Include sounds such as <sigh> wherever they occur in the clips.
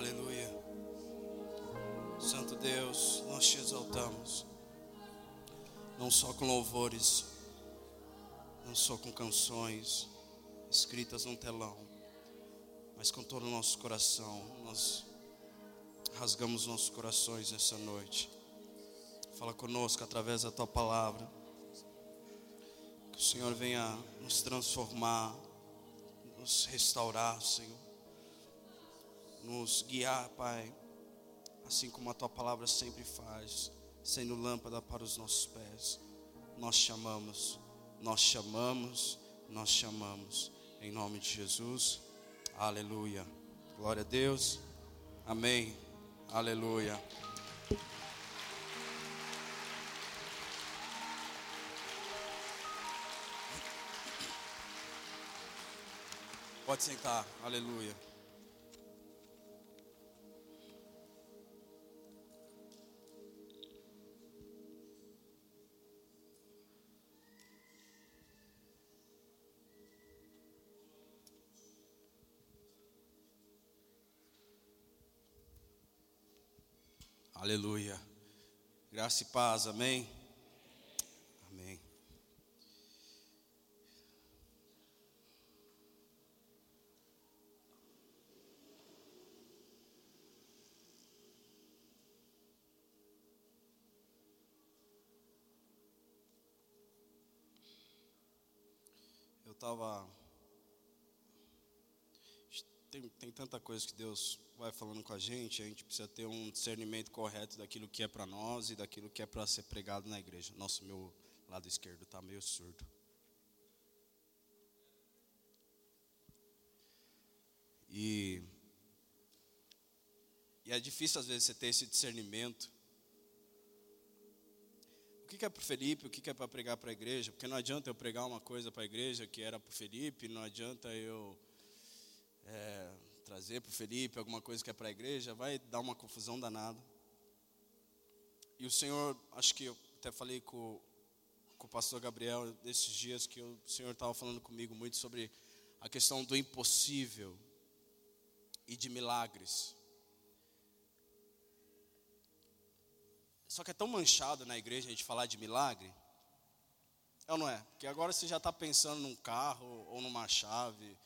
Aleluia. Santo Deus, nós te exaltamos. Não só com louvores, não só com canções escritas num telão, mas com todo o nosso coração. Nós rasgamos nossos corações nessa noite. Fala conosco através da tua palavra. Que o Senhor venha nos transformar, nos restaurar, Senhor. Nos guiar, Pai, assim como a tua palavra sempre faz, sendo lâmpada para os nossos pés. Nós chamamos, nós chamamos, nós chamamos. Em nome de Jesus. Aleluia. Glória a Deus. Amém. Aleluia. Pode sentar. Aleluia. Aleluia. Graça e paz, amém? Amém. Eu estava. Tem, tem tanta coisa que Deus vai falando com a gente, a gente precisa ter um discernimento correto daquilo que é para nós e daquilo que é para ser pregado na igreja. Nossa, meu lado esquerdo está meio surdo. E, e é difícil às vezes você ter esse discernimento. O que é para o Felipe, o que é para pregar para a igreja? Porque não adianta eu pregar uma coisa para a igreja que era para o Felipe, não adianta eu é, trazer para o Felipe alguma coisa que é para a igreja, vai dar uma confusão danada. E o Senhor, acho que eu até falei com, com o pastor Gabriel nesses dias que o Senhor estava falando comigo muito sobre a questão do impossível e de milagres. Só que é tão manchado na igreja a gente falar de milagre. É ou não é? Porque agora você já está pensando num carro ou numa chave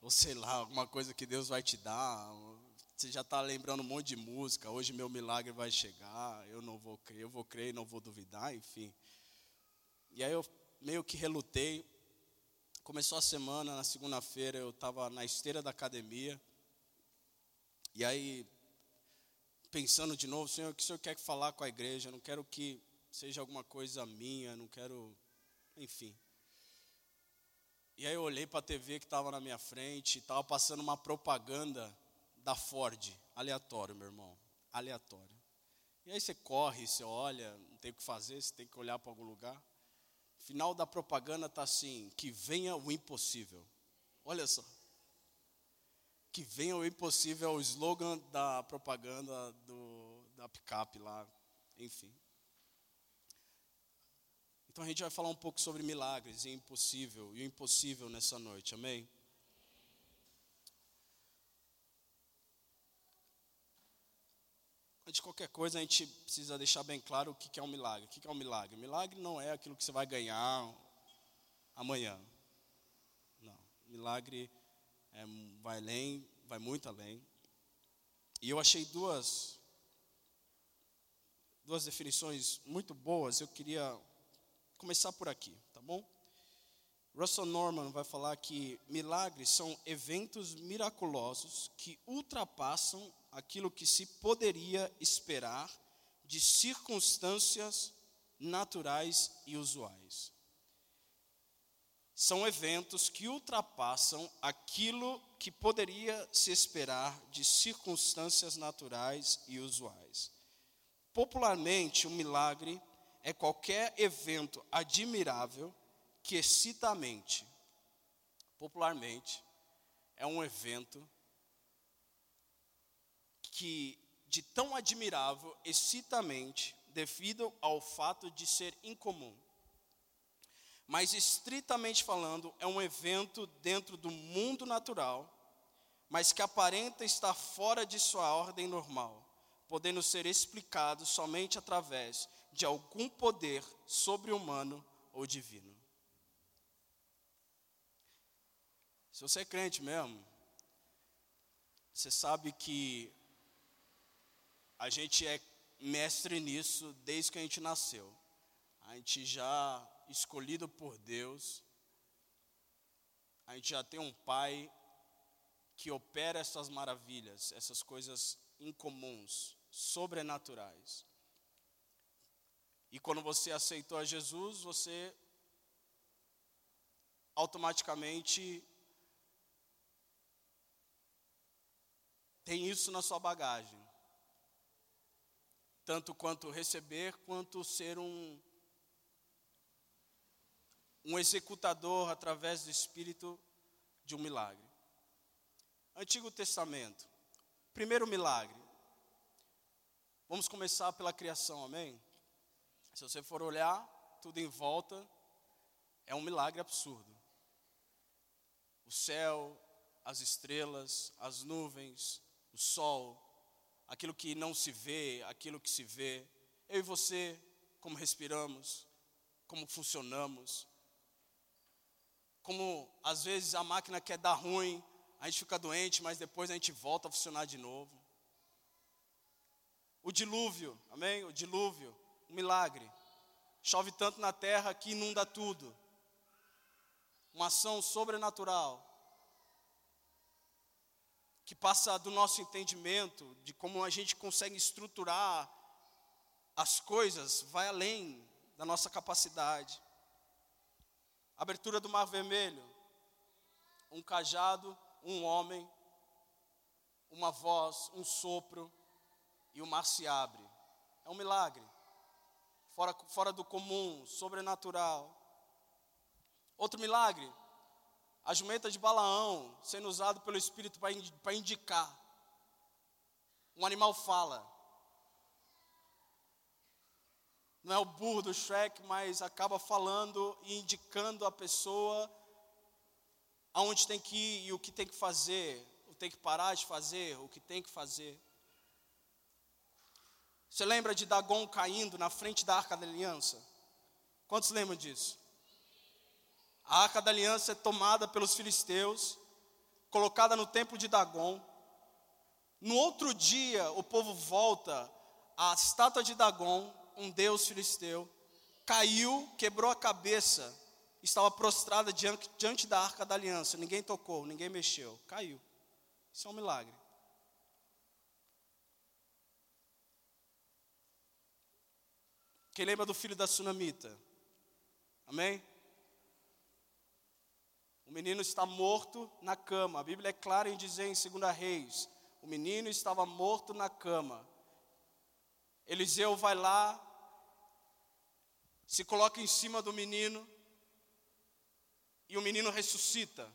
ou sei lá, alguma coisa que Deus vai te dar. Você já está lembrando um monte de música. Hoje meu milagre vai chegar. Eu não vou crer, eu vou crer e não vou duvidar, enfim. E aí eu meio que relutei. Começou a semana, na segunda-feira eu estava na esteira da academia. E aí, pensando de novo, Senhor, o que o Senhor quer falar com a igreja? Eu não quero que seja alguma coisa minha, não quero, enfim. E aí eu olhei para a TV que estava na minha frente, estava passando uma propaganda da Ford, aleatório, meu irmão, aleatório. E aí você corre, você olha, não tem o que fazer, você tem que olhar para algum lugar. Final da propaganda está assim: que venha o impossível. Olha só. Que venha o impossível é o slogan da propaganda do, da picape lá, enfim. Então a gente vai falar um pouco sobre milagres e impossível, e o impossível nessa noite, amém? De qualquer coisa, a gente precisa deixar bem claro o que é um milagre. O que é um milagre? Milagre não é aquilo que você vai ganhar amanhã. Não. Milagre é, vai além, vai muito além. E eu achei duas, duas definições muito boas. Eu queria começar por aqui, tá bom? Russell Norman vai falar que milagres são eventos miraculosos que ultrapassam aquilo que se poderia esperar de circunstâncias naturais e usuais. São eventos que ultrapassam aquilo que poderia se esperar de circunstâncias naturais e usuais. Popularmente, o milagre é qualquer evento admirável que excita a mente. Popularmente, é um evento que, de tão admirável, excita a mente devido ao fato de ser incomum. Mas, estritamente falando, é um evento dentro do mundo natural, mas que aparenta estar fora de sua ordem normal, podendo ser explicado somente através de algum poder sobre-humano ou divino. Se você é crente mesmo, você sabe que a gente é mestre nisso desde que a gente nasceu. A gente já escolhido por Deus, a gente já tem um pai que opera essas maravilhas, essas coisas incomuns, sobrenaturais. E quando você aceitou a Jesus, você automaticamente tem isso na sua bagagem. Tanto quanto receber, quanto ser um, um executador através do Espírito de um milagre. Antigo Testamento, primeiro milagre. Vamos começar pela criação, amém? Se você for olhar tudo em volta, é um milagre absurdo. O céu, as estrelas, as nuvens, o sol, aquilo que não se vê, aquilo que se vê. Eu e você, como respiramos, como funcionamos. Como às vezes a máquina quer dar ruim, a gente fica doente, mas depois a gente volta a funcionar de novo. O dilúvio, amém? O dilúvio um milagre. Chove tanto na terra que inunda tudo. Uma ação sobrenatural que passa do nosso entendimento de como a gente consegue estruturar as coisas, vai além da nossa capacidade. Abertura do Mar Vermelho, um cajado, um homem, uma voz, um sopro e o mar se abre. É um milagre fora, fora do comum, sobrenatural. Outro milagre, a jumenta de Balaão sendo usado pelo Espírito para indicar. Um animal fala. Não é o burro do Shrek, mas acaba falando e indicando a pessoa aonde tem que ir e o que tem que fazer, o que tem que parar de fazer, o que tem que fazer. Você lembra de Dagon caindo na frente da arca da aliança? Quantos lembram disso? A arca da aliança é tomada pelos filisteus, colocada no templo de Dagon. No outro dia, o povo volta à estátua de Dagon, um deus filisteu, caiu, quebrou a cabeça, estava prostrada diante, diante da arca da aliança. Ninguém tocou, ninguém mexeu, caiu. Isso é um milagre. Quem lembra do filho da sunamita? Amém? O menino está morto na cama. A Bíblia é clara em dizer em 2 Reis: o menino estava morto na cama. Eliseu vai lá, se coloca em cima do menino, e o menino ressuscita.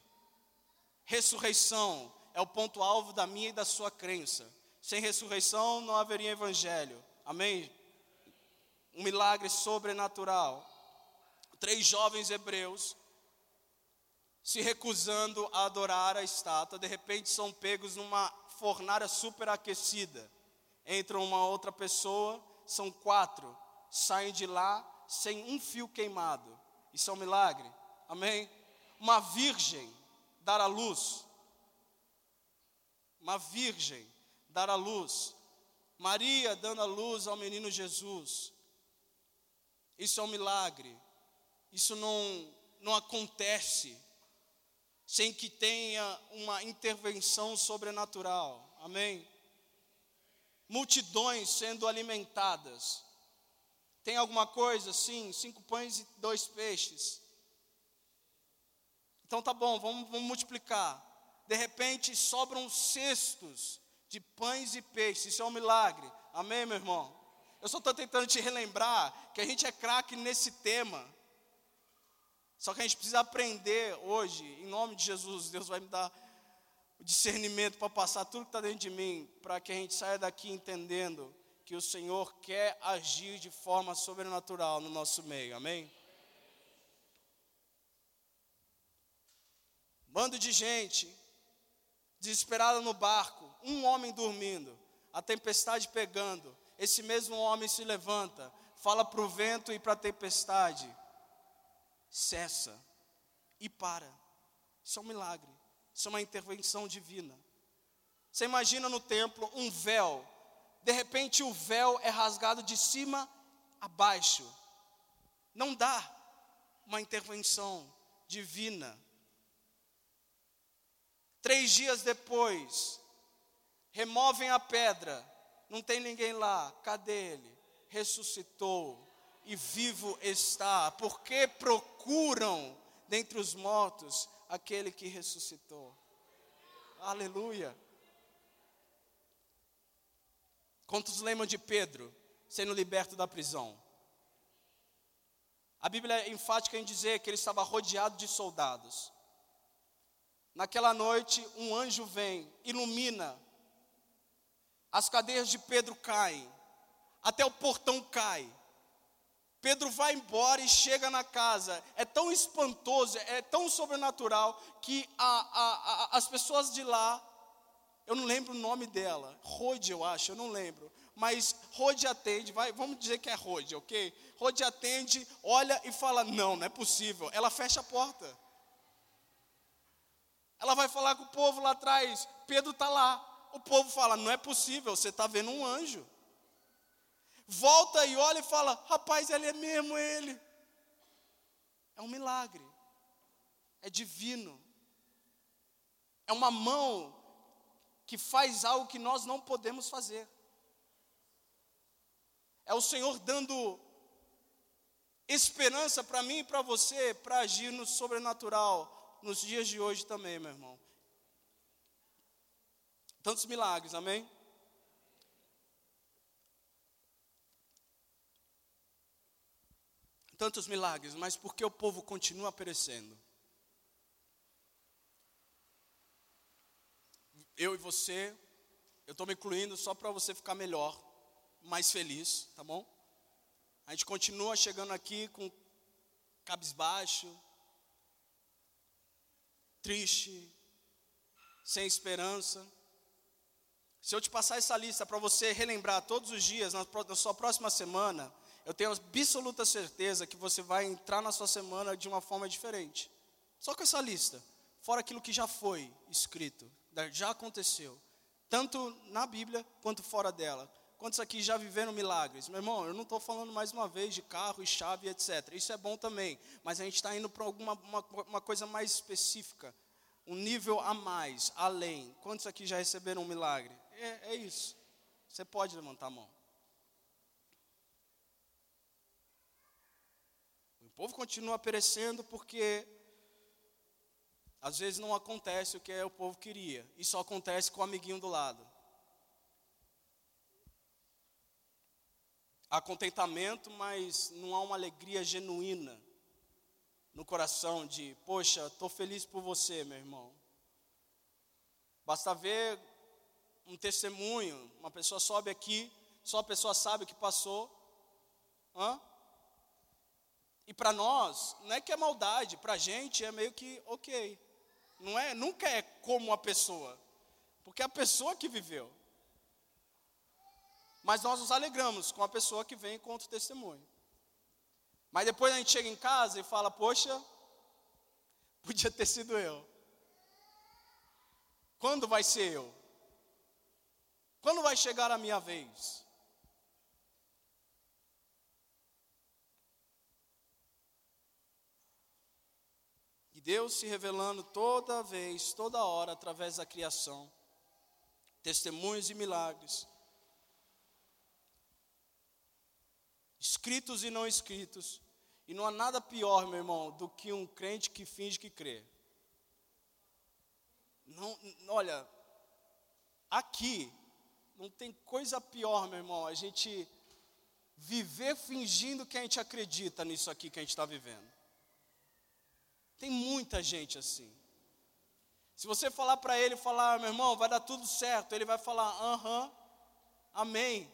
Ressurreição é o ponto-alvo da minha e da sua crença. Sem ressurreição não haveria evangelho. Amém? Um milagre sobrenatural. Três jovens hebreus se recusando a adorar a estátua, de repente são pegos numa fornalha superaquecida. Entra uma outra pessoa, são quatro, saem de lá sem um fio queimado. Isso é um milagre. Amém? Uma virgem dar à luz. Uma virgem dar à luz. Maria dando à luz ao menino Jesus. Isso é um milagre. Isso não, não acontece sem que tenha uma intervenção sobrenatural. Amém? Multidões sendo alimentadas. Tem alguma coisa? Sim, cinco pães e dois peixes. Então tá bom, vamos, vamos multiplicar. De repente sobram cestos de pães e peixes. Isso é um milagre. Amém, meu irmão? Eu só estou tentando te relembrar que a gente é craque nesse tema. Só que a gente precisa aprender hoje, em nome de Jesus, Deus vai me dar o discernimento para passar tudo que está dentro de mim, para que a gente saia daqui entendendo que o Senhor quer agir de forma sobrenatural no nosso meio, amém? Bando de gente desesperada no barco, um homem dormindo, a tempestade pegando. Esse mesmo homem se levanta, fala para o vento e para a tempestade: cessa e para. Isso é um milagre, isso é uma intervenção divina. Você imagina no templo um véu, de repente o véu é rasgado de cima a baixo. Não dá uma intervenção divina. Três dias depois, removem a pedra, não tem ninguém lá, cadê ele? Ressuscitou e vivo está, porque procuram dentre os mortos aquele que ressuscitou. Aleluia. Quantos lembram de Pedro sendo liberto da prisão? A Bíblia é enfática em dizer que ele estava rodeado de soldados. Naquela noite, um anjo vem, ilumina, as cadeias de Pedro caem, até o portão cai. Pedro vai embora e chega na casa. É tão espantoso, é tão sobrenatural, que a, a, a, as pessoas de lá, eu não lembro o nome dela, Rode, eu acho, eu não lembro. Mas Rode atende, vai, vamos dizer que é Rode, ok? Rode atende, olha e fala: não, não é possível. Ela fecha a porta. Ela vai falar com o povo lá atrás. Pedro está lá. O povo fala: Não é possível, você está vendo um anjo. Volta e olha e fala: Rapaz, ele é mesmo ele. É um milagre. É divino. É uma mão que faz algo que nós não podemos fazer. É o Senhor dando esperança para mim e para você para agir no sobrenatural nos dias de hoje também, meu irmão. Tantos milagres, amém? Tantos milagres, mas por que o povo continua perecendo? Eu e você, eu estou me incluindo só para você ficar melhor, mais feliz, tá bom? A gente continua chegando aqui com cabisbaixo, triste, sem esperança. Se eu te passar essa lista para você relembrar todos os dias, na, sua próxima semana, eu tenho absoluta certeza que você vai entrar na sua semana de uma forma diferente. Só com essa lista, fora aquilo que já foi escrito, já aconteceu, tanto na Bíblia quanto fora dela. Quantos aqui já viveram milagres? Meu irmão, eu não estou falando mais uma vez de carro e chave, etc. Isso é bom também, mas a gente está indo para alguma uma, uma coisa mais específica, um nível a mais, além. Quantos aqui já receberam um milagre? É, é isso. Você pode levantar a mão. O povo continua perecendo porque às vezes não acontece o que o povo queria, e só acontece com o amiguinho do lado. Há contentamento, mas não há uma alegria genuína no coração de, poxa, estou feliz por você, meu irmão. Basta ver um testemunho, uma pessoa sobe aqui, só a pessoa sabe o que passou. Hã? E para nós, não é que é maldade, para a gente é meio que ok. Não é, nunca é como a pessoa, porque é a pessoa que viveu. Mas nós nos alegramos com a pessoa que vem e conta o testemunho. Mas depois a gente chega em casa e fala: Poxa, podia ter sido eu. Quando vai ser eu? Quando vai chegar a minha vez? E Deus se revelando toda vez, toda hora, através da criação, testemunhos e milagres escritos e não escritos. E não há nada pior, meu irmão, do que um crente que finge que crê. Não, olha, aqui não tem coisa pior, meu irmão, a gente viver fingindo que a gente acredita nisso aqui que a gente está vivendo. Tem muita gente assim. Se você falar para ele, falar, meu irmão, vai dar tudo certo, ele vai falar, aham, amém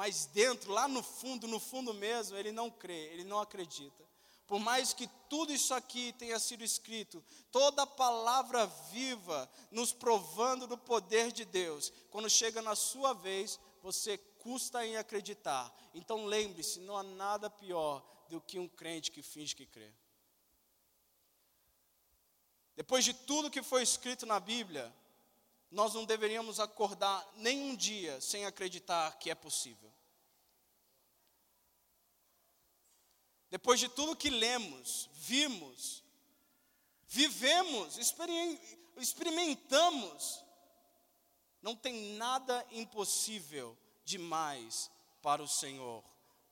mas dentro, lá no fundo, no fundo mesmo, ele não crê, ele não acredita. Por mais que tudo isso aqui tenha sido escrito, toda palavra viva nos provando do poder de Deus, quando chega na sua vez, você custa em acreditar. Então lembre-se: não há nada pior do que um crente que finge que crê. Depois de tudo que foi escrito na Bíblia, nós não deveríamos acordar nem um dia sem acreditar que é possível. Depois de tudo que lemos, vimos, vivemos, experimentamos, não tem nada impossível demais para o Senhor.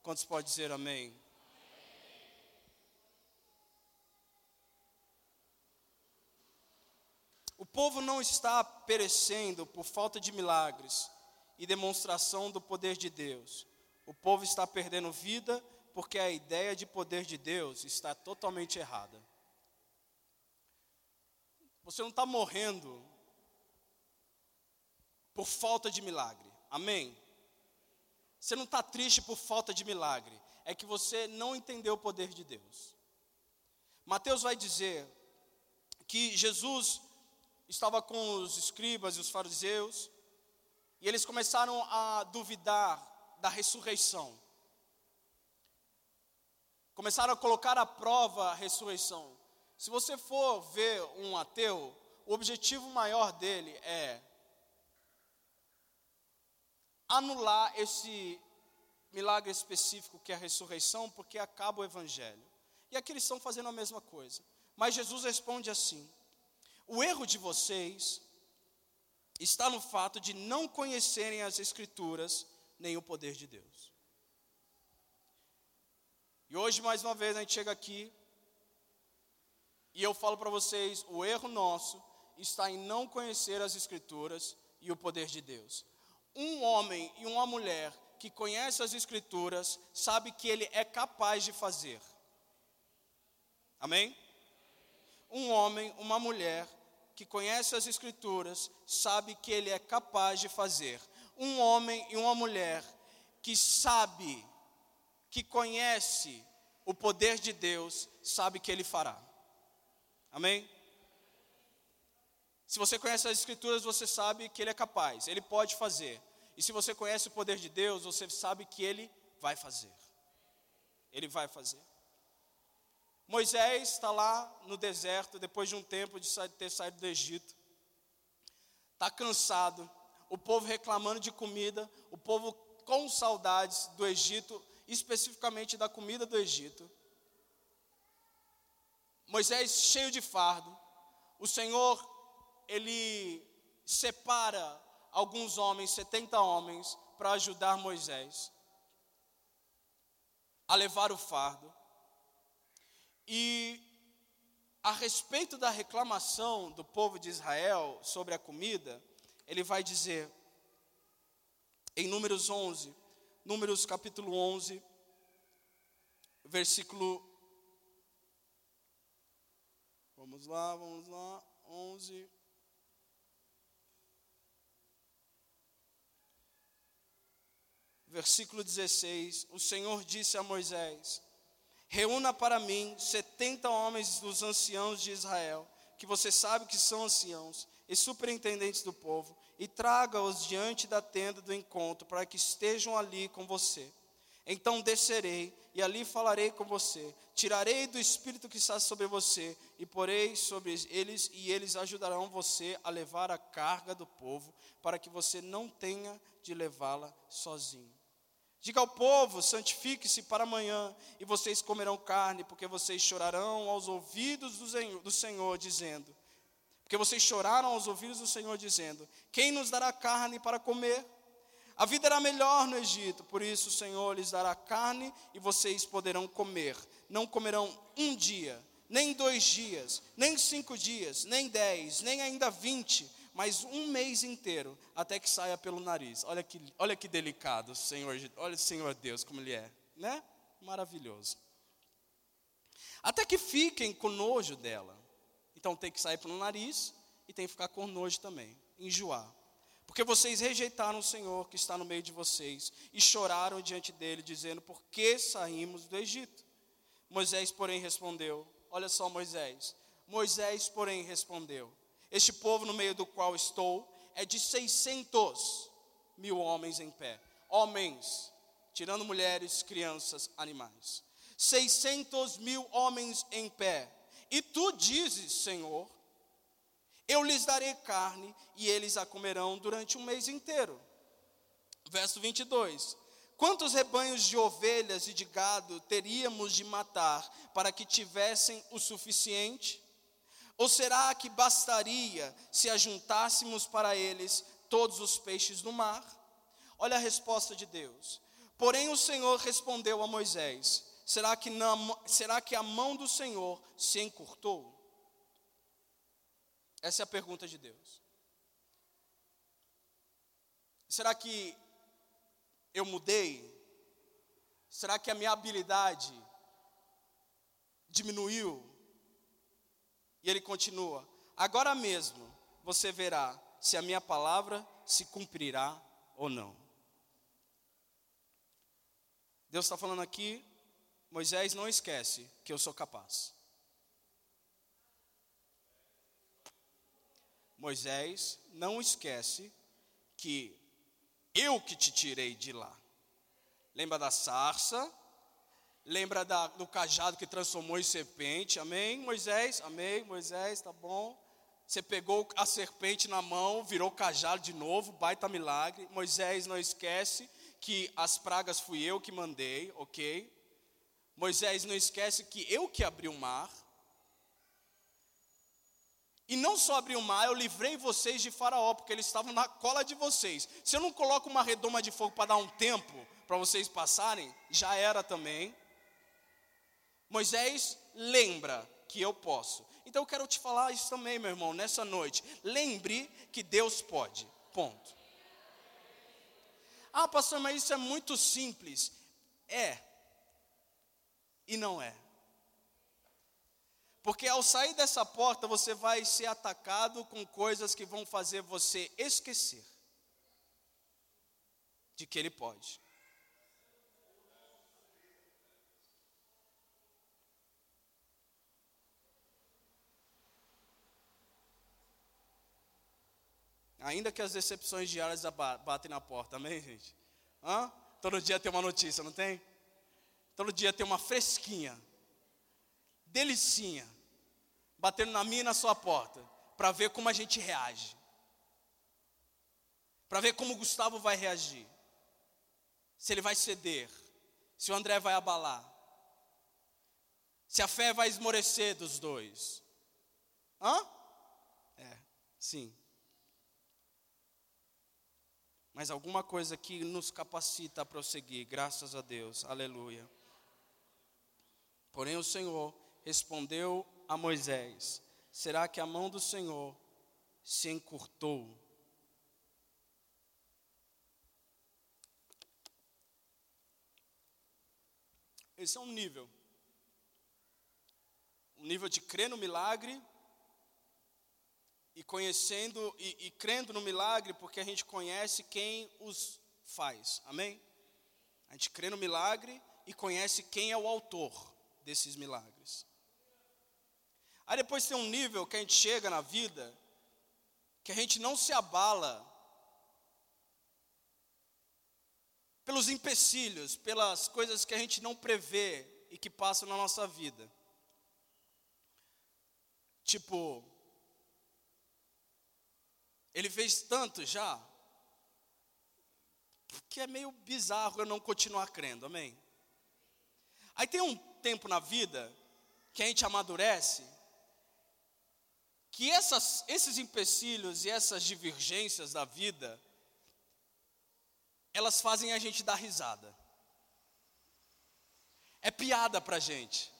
Quantos pode dizer amém? O povo não está perecendo por falta de milagres e demonstração do poder de Deus. O povo está perdendo vida porque a ideia de poder de Deus está totalmente errada. Você não está morrendo por falta de milagre, amém? Você não está triste por falta de milagre, é que você não entendeu o poder de Deus. Mateus vai dizer que Jesus estava com os escribas e os fariseus, e eles começaram a duvidar da ressurreição começaram a colocar à prova a ressurreição. Se você for ver um ateu, o objetivo maior dele é anular esse milagre específico que é a ressurreição, porque acaba o evangelho. E aqui eles estão fazendo a mesma coisa. Mas Jesus responde assim: O erro de vocês está no fato de não conhecerem as Escrituras nem o poder de Deus. E hoje, mais uma vez, a gente chega aqui e eu falo para vocês: o erro nosso está em não conhecer as Escrituras e o poder de Deus. Um homem e uma mulher que conhece as Escrituras sabe que ele é capaz de fazer. Amém? Um homem, uma mulher que conhece as Escrituras sabe que ele é capaz de fazer. Um homem e uma mulher que sabe que conhece o poder de Deus, sabe que Ele fará. Amém? Se você conhece as Escrituras, você sabe que Ele é capaz, Ele pode fazer. E se você conhece o poder de Deus, você sabe que Ele vai fazer. Ele vai fazer. Moisés está lá no deserto, depois de um tempo de ter saído do Egito, está cansado, o povo reclamando de comida, o povo com saudades do Egito, especificamente da comida do Egito. Moisés cheio de fardo, o Senhor, ele separa alguns homens, 70 homens, para ajudar Moisés a levar o fardo. E a respeito da reclamação do povo de Israel sobre a comida, ele vai dizer em Números 11, Números capítulo 11, versículo. Vamos lá, vamos lá, 11. Versículo 16: O Senhor disse a Moisés: Reúna para mim setenta homens dos anciãos de Israel, que você sabe que são anciãos e superintendentes do povo, e traga-os diante da tenda do encontro, para que estejam ali com você. Então descerei e ali falarei com você. Tirarei do espírito que está sobre você e porei sobre eles, e eles ajudarão você a levar a carga do povo, para que você não tenha de levá-la sozinho. Diga ao povo: santifique-se para amanhã, e vocês comerão carne, porque vocês chorarão aos ouvidos do Senhor, dizendo: porque vocês choraram aos ouvidos do Senhor, dizendo: Quem nos dará carne para comer? A vida era melhor no Egito, por isso o Senhor lhes dará carne e vocês poderão comer. Não comerão um dia, nem dois dias, nem cinco dias, nem dez, nem ainda vinte, mas um mês inteiro, até que saia pelo nariz. Olha que, olha que delicado, Senhor, olha o Senhor Deus como Ele é, né? Maravilhoso. Até que fiquem com nojo dela. Então tem que sair pelo nariz e tem que ficar com nojo também, enjoar. Porque vocês rejeitaram o Senhor que está no meio de vocês e choraram diante dele, dizendo: Por que saímos do Egito? Moisés, porém, respondeu: Olha só, Moisés. Moisés, porém, respondeu: Este povo no meio do qual estou é de 600 mil homens em pé. Homens, tirando mulheres, crianças, animais. 600 mil homens em pé. E tu dizes, Senhor, eu lhes darei carne e eles a comerão durante um mês inteiro. Verso 22. Quantos rebanhos de ovelhas e de gado teríamos de matar para que tivessem o suficiente? Ou será que bastaria se ajuntássemos para eles todos os peixes do mar? Olha a resposta de Deus. Porém o Senhor respondeu a Moisés: Será que, será que a mão do Senhor se encurtou? Essa é a pergunta de Deus. Será que eu mudei? Será que a minha habilidade diminuiu? E ele continua: Agora mesmo você verá se a minha palavra se cumprirá ou não. Deus está falando aqui, Moisés, não esquece que eu sou capaz. Moisés, não esquece que eu que te tirei de lá. Lembra da sarça? Lembra da, do cajado que transformou em serpente? Amém, Moisés? Amém, Moisés, tá bom. Você pegou a serpente na mão, virou cajado de novo, baita milagre. Moisés, não esquece que as pragas fui eu que mandei, ok? Moisés, não esquece que eu que abri o mar. E não só abri o mar, eu livrei vocês de Faraó, porque eles estavam na cola de vocês. Se eu não coloco uma redoma de fogo para dar um tempo para vocês passarem, já era também. Moisés lembra que eu posso. Então eu quero te falar isso também, meu irmão, nessa noite. Lembre que Deus pode. Ponto. Ah, pastor, mas isso é muito simples. É. E não é. Porque ao sair dessa porta, você vai ser atacado com coisas que vão fazer você esquecer de que Ele pode. Ainda que as decepções diárias batem na porta, amém, gente? Hã? Todo dia tem uma notícia, não tem? Todo dia tem uma fresquinha, delicinha batendo na minha e na sua porta, para ver como a gente reage. Para ver como o Gustavo vai reagir. Se ele vai ceder, se o André vai abalar. Se a fé vai esmorecer dos dois. Hã? É, sim. Mas alguma coisa que nos capacita a prosseguir, graças a Deus, aleluia. Porém, o Senhor respondeu a Moisés: Será que a mão do Senhor se encurtou? Esse é um nível. Um nível de crer no milagre e conhecendo e, e crendo no milagre porque a gente conhece quem os faz. Amém? A gente crê no milagre e conhece quem é o autor desses milagres. Aí depois tem um nível que a gente chega na vida que a gente não se abala pelos empecilhos, pelas coisas que a gente não prevê e que passam na nossa vida. Tipo, ele fez tanto já, que é meio bizarro eu não continuar crendo, amém? Aí tem um tempo na vida que a gente amadurece que essas, esses empecilhos e essas divergências da vida, elas fazem a gente dar risada. É piada para gente.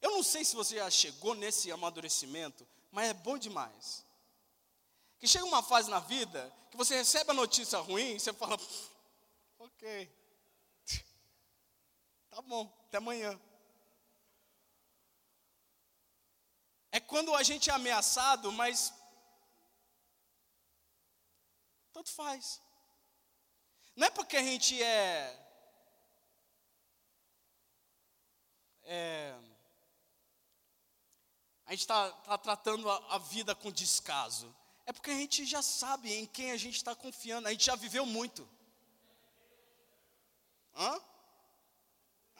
Eu não sei se você já chegou nesse amadurecimento, mas é bom demais. Que chega uma fase na vida que você recebe a notícia ruim e você fala, ok, tá bom, até amanhã. é quando a gente é ameaçado, mas tanto faz. Não é porque a gente é é, a gente está tá tratando a, a vida com descaso? É porque a gente já sabe em quem a gente está confiando, a gente já viveu muito. Hã?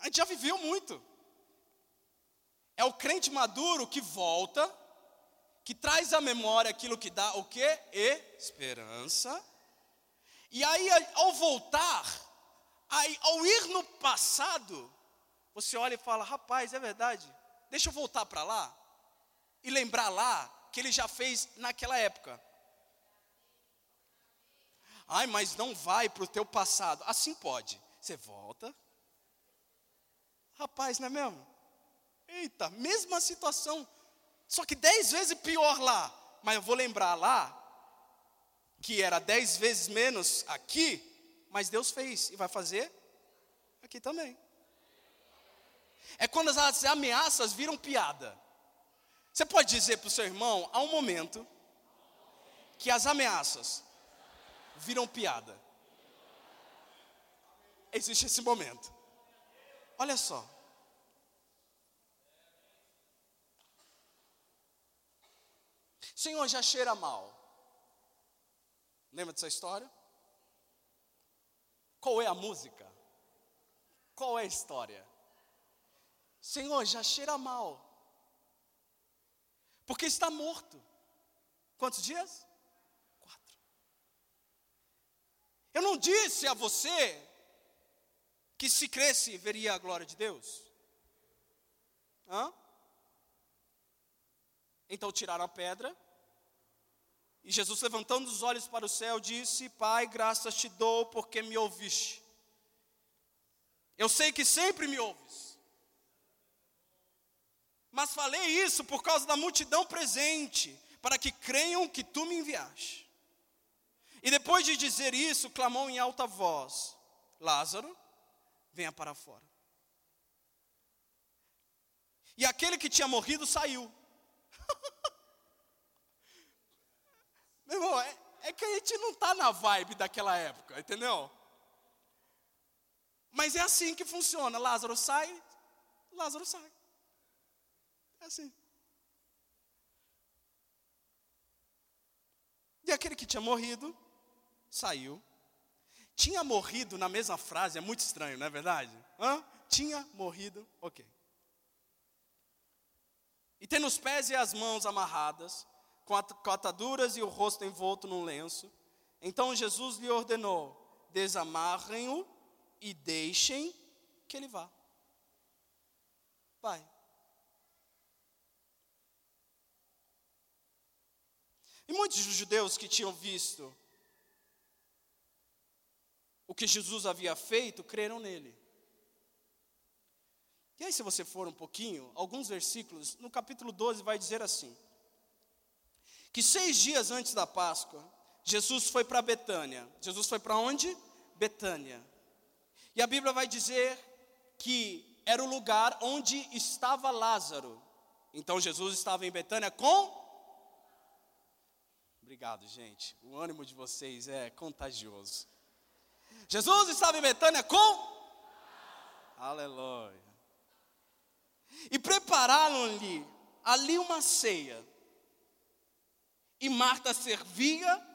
A gente já viveu muito. É o crente maduro que volta, que traz à memória aquilo que dá o quê? Esperança. E aí, ao voltar, aí, ao ir no passado, você olha e fala: rapaz, é verdade, deixa eu voltar para lá e lembrar lá que ele já fez naquela época. Ai, mas não vai para o teu passado. Assim pode. Você volta. Rapaz, não é mesmo? Eita, mesma situação. Só que dez vezes pior lá. Mas eu vou lembrar lá que era dez vezes menos aqui, mas Deus fez e vai fazer aqui também. É quando as ameaças viram piada. Você pode dizer para o seu irmão, há um momento, que as ameaças viram piada. Existe esse momento. Olha só. Senhor, já cheira mal. Lembra dessa história? Qual é a música? Qual é a história? Senhor, já cheira mal porque está morto. Quantos dias? Quatro. Eu não disse a você que se cresce veria a glória de Deus? Hã? Então tiraram a pedra. E Jesus, levantando os olhos para o céu, disse: Pai, graças te dou porque me ouviste. Eu sei que sempre me ouves. Mas falei isso por causa da multidão presente, para que creiam que tu me enviaste. E depois de dizer isso, clamou em alta voz: Lázaro, venha para fora. E aquele que tinha morrido saiu. <laughs> Meu irmão, é, é que a gente não está na vibe daquela época, entendeu? Mas é assim que funciona: Lázaro sai, Lázaro sai. É assim. E aquele que tinha morrido, saiu. Tinha morrido na mesma frase, é muito estranho, não é verdade? Hã? Tinha morrido, ok. E tem os pés e as mãos amarradas, com ataduras e o rosto envolto num lenço. Então Jesus lhe ordenou: desamarrem-o e deixem que ele vá. Vai. E muitos judeus que tinham visto o que Jesus havia feito, creram nele. E aí, se você for um pouquinho, alguns versículos, no capítulo 12 vai dizer assim: que seis dias antes da Páscoa, Jesus foi para Betânia. Jesus foi para onde? Betânia. E a Bíblia vai dizer que era o lugar onde estava Lázaro. Então Jesus estava em Betânia com Obrigado, gente. O ânimo de vocês é contagioso. Jesus estava em Betânia com? Aleluia. E prepararam-lhe ali uma ceia. E Marta servia,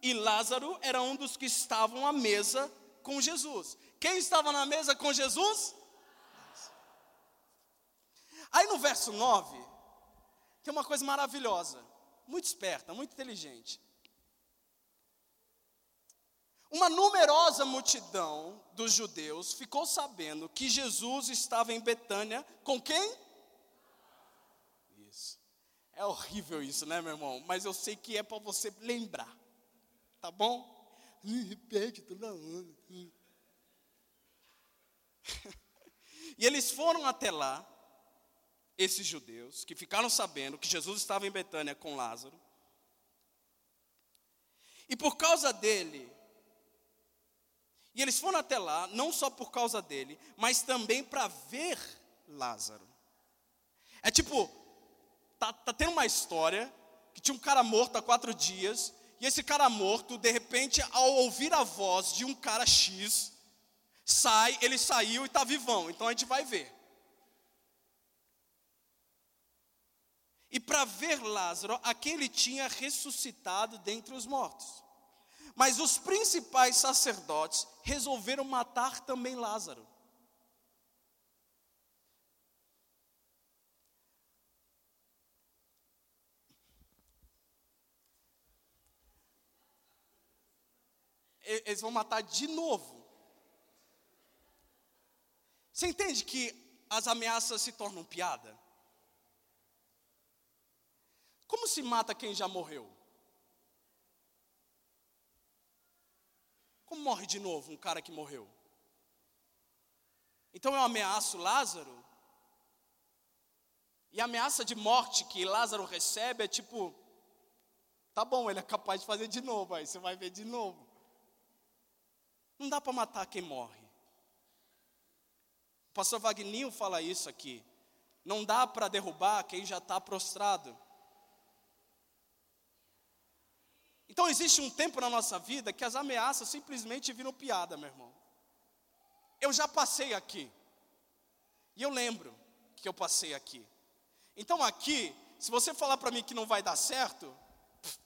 e Lázaro era um dos que estavam à mesa com Jesus. Quem estava na mesa com Jesus? Aí no verso 9, tem uma coisa maravilhosa muito esperta, muito inteligente. Uma numerosa multidão dos judeus ficou sabendo que Jesus estava em Betânia com quem? Isso. É horrível isso, né, meu irmão? Mas eu sei que é para você lembrar. Tá bom? Repete toda hora. <laughs> e eles foram até lá esses judeus que ficaram sabendo que Jesus estava em Betânia com Lázaro. E por causa dele, e eles foram até lá, não só por causa dele, mas também para ver Lázaro. É tipo, tá, tá tendo uma história que tinha um cara morto há quatro dias, e esse cara morto, de repente, ao ouvir a voz de um cara X, sai, ele saiu e está vivão, então a gente vai ver. e para ver Lázaro, a quem ele tinha ressuscitado dentre os mortos. Mas os principais sacerdotes resolveram matar também Lázaro. Eles vão matar de novo. Você entende que as ameaças se tornam piada? Como se mata quem já morreu? Como morre de novo um cara que morreu? Então eu ameaço Lázaro. E a ameaça de morte que Lázaro recebe é tipo: tá bom, ele é capaz de fazer de novo, aí você vai ver de novo. Não dá para matar quem morre. O pastor Wagninho fala isso aqui. Não dá para derrubar quem já está prostrado. Então existe um tempo na nossa vida que as ameaças simplesmente viram piada, meu irmão. Eu já passei aqui. E eu lembro que eu passei aqui. Então aqui, se você falar para mim que não vai dar certo,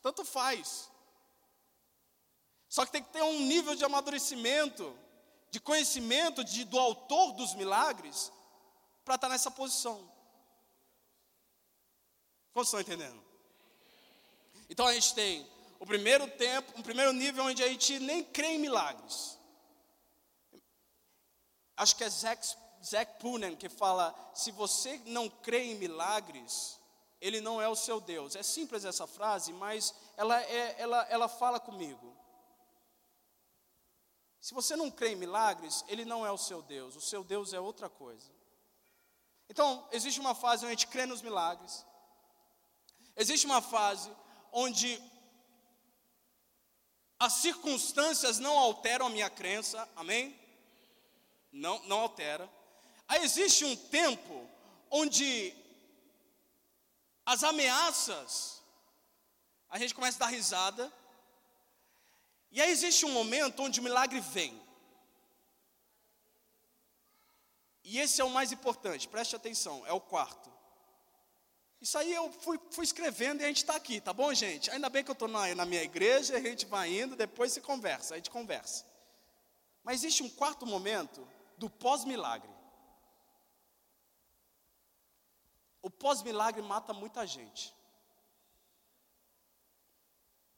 tanto faz. Só que tem que ter um nível de amadurecimento, de conhecimento de, do autor dos milagres, para estar tá nessa posição. Como estão entendendo? Então a gente tem o primeiro tempo, o primeiro nível onde a gente nem crê em milagres. Acho que é Zack, Zack Poonen que fala: se você não crê em milagres, ele não é o seu Deus. É simples essa frase, mas ela, é, ela, ela fala comigo. Se você não crê em milagres, ele não é o seu Deus. O seu Deus é outra coisa. Então, existe uma fase onde a gente crê nos milagres. Existe uma fase onde as circunstâncias não alteram a minha crença, amém? Não, não altera. Aí existe um tempo onde as ameaças, a gente começa a dar risada, e aí existe um momento onde o milagre vem. E esse é o mais importante, preste atenção, é o quarto. Isso aí eu fui, fui escrevendo e a gente está aqui, tá bom, gente? Ainda bem que eu estou na, na minha igreja, a gente vai indo, depois se conversa, a gente conversa. Mas existe um quarto momento do pós-milagre. O pós-milagre mata muita gente.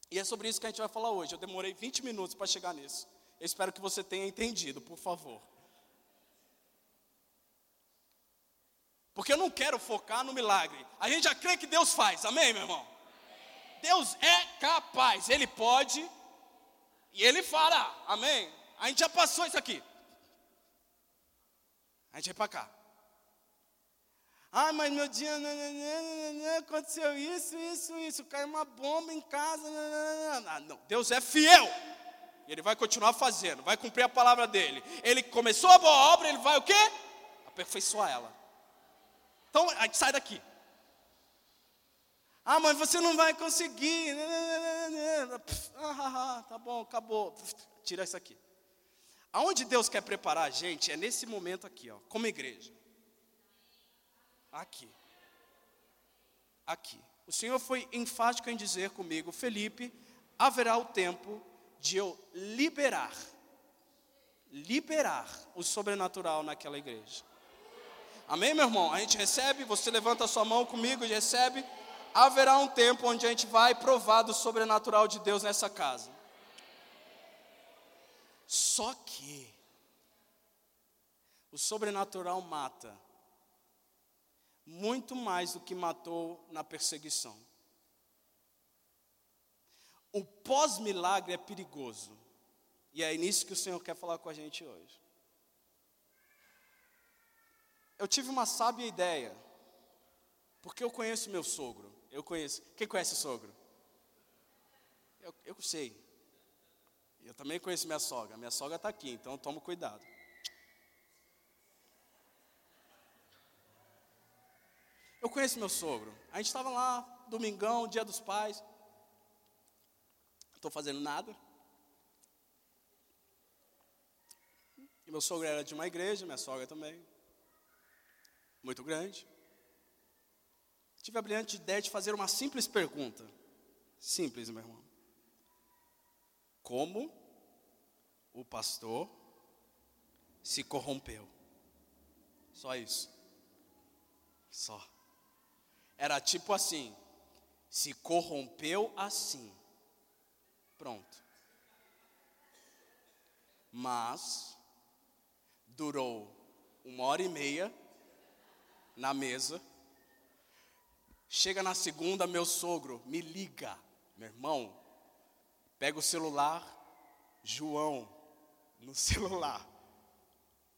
E é sobre isso que a gente vai falar hoje. Eu demorei 20 minutos para chegar nisso. Eu espero que você tenha entendido, por favor. Porque eu não quero focar no milagre. A gente já crê que Deus faz, amém, meu irmão? Deus é capaz, Ele pode e Ele fará, amém? A gente já passou isso aqui. A gente vai para cá. Ah, mas meu dia não, não, não, aconteceu isso, isso, isso. Caiu uma bomba em casa. Ah, não, Deus é fiel. E Ele vai continuar fazendo, vai cumprir a palavra dele. Ele começou a boa obra, Ele vai o quê? Aperfeiçoar ela. Então, a gente sai daqui. Ah, mas você não vai conseguir. Ah, tá bom, acabou. Tira isso aqui. Aonde Deus quer preparar a gente é nesse momento aqui, ó, como igreja. Aqui. Aqui. O Senhor foi enfático em dizer comigo, Felipe, haverá o tempo de eu liberar, liberar o sobrenatural naquela igreja. Amém, meu irmão? A gente recebe, você levanta a sua mão comigo e recebe. Haverá um tempo onde a gente vai provar do sobrenatural de Deus nessa casa. Só que o sobrenatural mata muito mais do que matou na perseguição. O pós-milagre é perigoso. E é nisso que o Senhor quer falar com a gente hoje eu tive uma sábia ideia, porque eu conheço meu sogro. Eu conheço. Quem conhece o sogro? Eu, eu sei. Eu também conheço minha sogra. Minha sogra está aqui, então tomo cuidado. Eu conheço meu sogro. A gente estava lá, domingão, dia dos pais. Não estou fazendo nada. E meu sogro era de uma igreja, minha sogra também muito grande. tive a brilhante ideia de fazer uma simples pergunta. Simples, meu irmão. Como o pastor se corrompeu? Só isso. Só. Era tipo assim: se corrompeu assim. Pronto. Mas durou uma hora e meia na mesa. Chega na segunda, meu sogro me liga, meu irmão. Pega o celular, João, no <laughs> celular.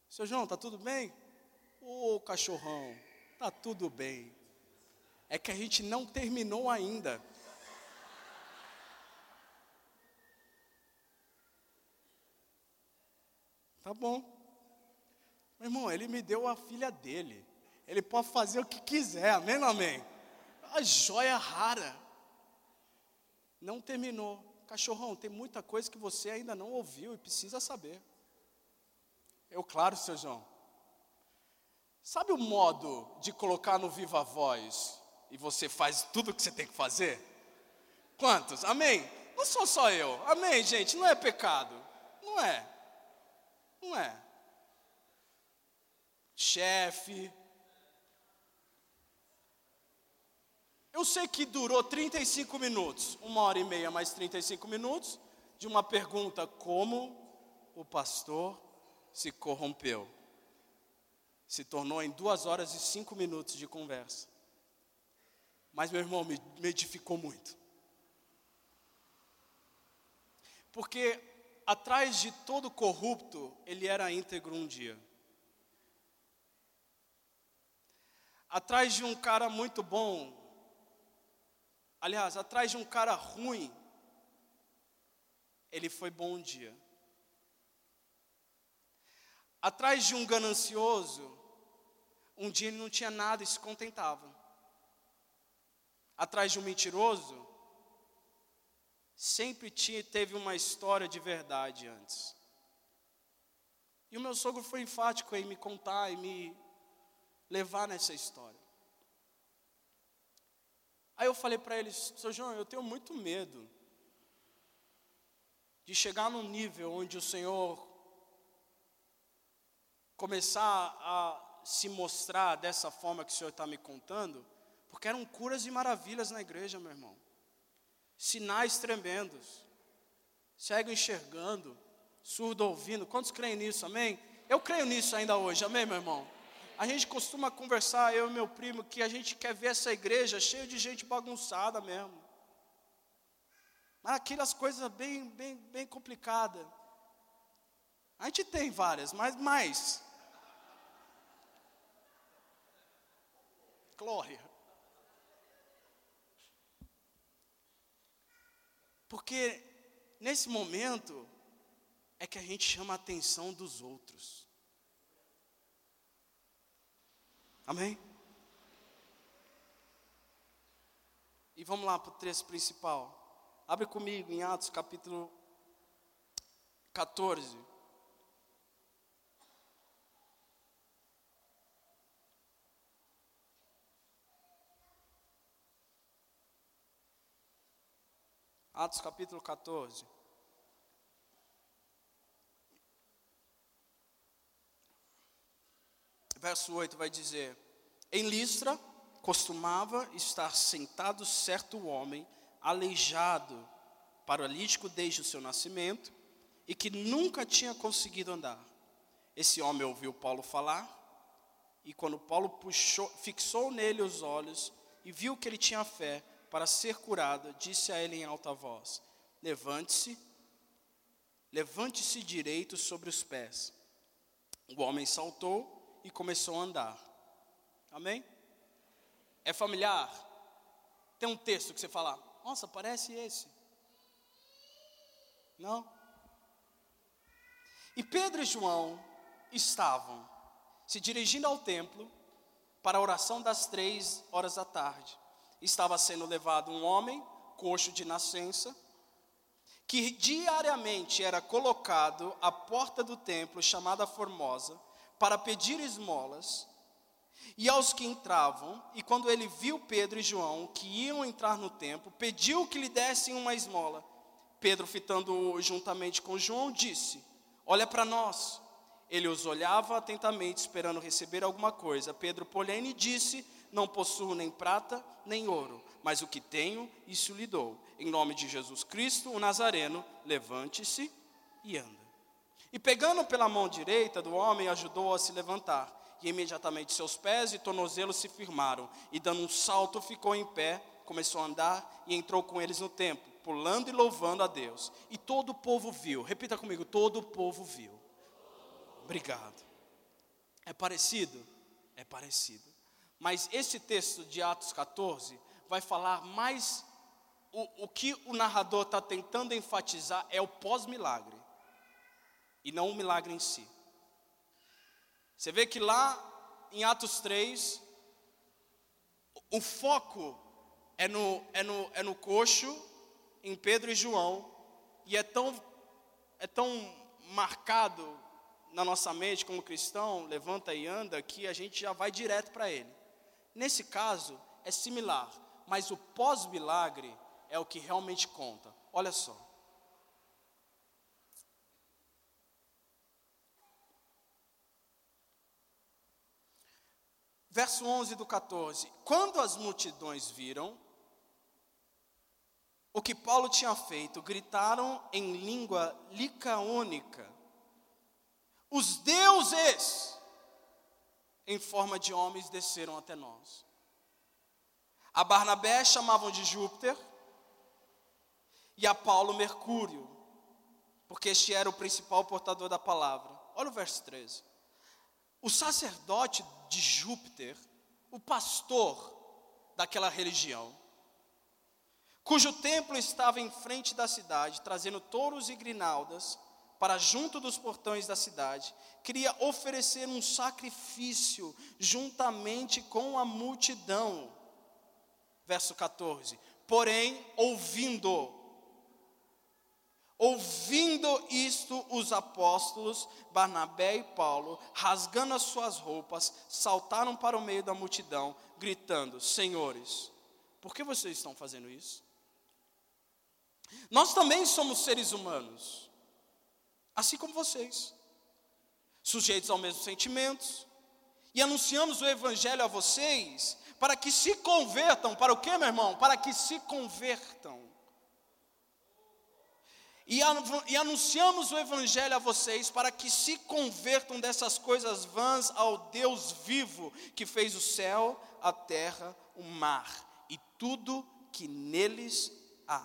Seu João, tá tudo bem? Ô oh, cachorrão, tá tudo bem. É que a gente não terminou ainda. Tá bom. Meu irmão, ele me deu a filha dele. Ele pode fazer o que quiser, amém ou amém? A joia rara. Não terminou. Cachorrão, tem muita coisa que você ainda não ouviu e precisa saber. Eu, claro, seu João. Sabe o modo de colocar no viva voz e você faz tudo o que você tem que fazer? Quantos? Amém? Não sou só eu. Amém, gente? Não é pecado. Não é. Não é. Chefe. Eu sei que durou 35 minutos, uma hora e meia mais 35 minutos, de uma pergunta: como o pastor se corrompeu? Se tornou em duas horas e cinco minutos de conversa. Mas, meu irmão, me, me edificou muito. Porque atrás de todo corrupto, ele era íntegro um dia. Atrás de um cara muito bom, aliás, atrás de um cara ruim, ele foi bom um dia. Atrás de um ganancioso, um dia ele não tinha nada e se contentava. Atrás de um mentiroso, sempre tinha, teve uma história de verdade antes. E o meu sogro foi enfático em me contar e me levar nessa história. Aí eu falei para ele, seu João, eu tenho muito medo de chegar num nível onde o Senhor começar a se mostrar dessa forma que o Senhor está me contando, porque eram curas e maravilhas na igreja, meu irmão sinais tremendos, cego enxergando, surdo ouvindo. Quantos creem nisso, amém? Eu creio nisso ainda hoje, amém, meu irmão? A gente costuma conversar, eu e meu primo, que a gente quer ver essa igreja cheia de gente bagunçada mesmo. Mas aquelas coisas bem, bem, bem complicadas. A gente tem várias, mas mais. Glória. Porque nesse momento é que a gente chama a atenção dos outros. Amém? E vamos lá para o texto principal. Abre comigo em Atos capítulo 14. Atos capítulo 14. Verso 8 vai dizer: Em Listra costumava estar sentado certo homem, aleijado, paralítico desde o seu nascimento, e que nunca tinha conseguido andar. Esse homem ouviu Paulo falar, e quando Paulo puxou, fixou nele os olhos e viu que ele tinha fé, para ser curado, disse a ele em alta voz: Levante-se, levante-se direito sobre os pés. O homem saltou e começou a andar. Amém? É familiar? Tem um texto que você fala, nossa, parece esse. Não? E Pedro e João estavam se dirigindo ao templo para a oração das três horas da tarde estava sendo levado um homem, coxo de nascença, que diariamente era colocado à porta do templo chamada Formosa para pedir esmolas, e aos que entravam, e quando ele viu Pedro e João, que iam entrar no templo, pediu que lhe dessem uma esmola. Pedro, fitando juntamente com João, disse: Olha para nós. Ele os olhava atentamente, esperando receber alguma coisa. Pedro, porém, disse: Não possuo nem prata nem ouro, mas o que tenho, isso lhe dou. Em nome de Jesus Cristo, o Nazareno, levante-se e anda. E pegando pela mão direita do homem, ajudou-o a se levantar e imediatamente seus pés e tornozelos se firmaram, e dando um salto ficou em pé, começou a andar e entrou com eles no templo, pulando e louvando a Deus. E todo o povo viu, repita comigo: todo o povo viu. Obrigado. É parecido? É parecido. Mas esse texto de Atos 14 vai falar mais. O, o que o narrador está tentando enfatizar é o pós-milagre, e não o milagre em si. Você vê que lá em Atos 3, o foco é no, é no, é no coxo, em Pedro e João, e é tão, é tão marcado na nossa mente como cristão, levanta e anda, que a gente já vai direto para ele. Nesse caso, é similar, mas o pós-milagre é o que realmente conta. Olha só. Verso 11 do 14: Quando as multidões viram o que Paulo tinha feito, gritaram em língua licaônica: Os deuses em forma de homens desceram até nós. A Barnabé chamavam de Júpiter e a Paulo Mercúrio, porque este era o principal portador da palavra. Olha o verso 13. O sacerdote de Júpiter, o pastor daquela religião, cujo templo estava em frente da cidade, trazendo touros e grinaldas para junto dos portões da cidade, queria oferecer um sacrifício juntamente com a multidão. Verso 14. Porém, ouvindo Ouvindo isto, os apóstolos, Barnabé e Paulo, rasgando as suas roupas, saltaram para o meio da multidão, gritando: Senhores, por que vocês estão fazendo isso? Nós também somos seres humanos, assim como vocês, sujeitos aos mesmos sentimentos, e anunciamos o Evangelho a vocês para que se convertam. Para o que, meu irmão? Para que se convertam e anunciamos o Evangelho a vocês para que se convertam dessas coisas vãs ao Deus vivo que fez o céu, a terra, o mar e tudo que neles há.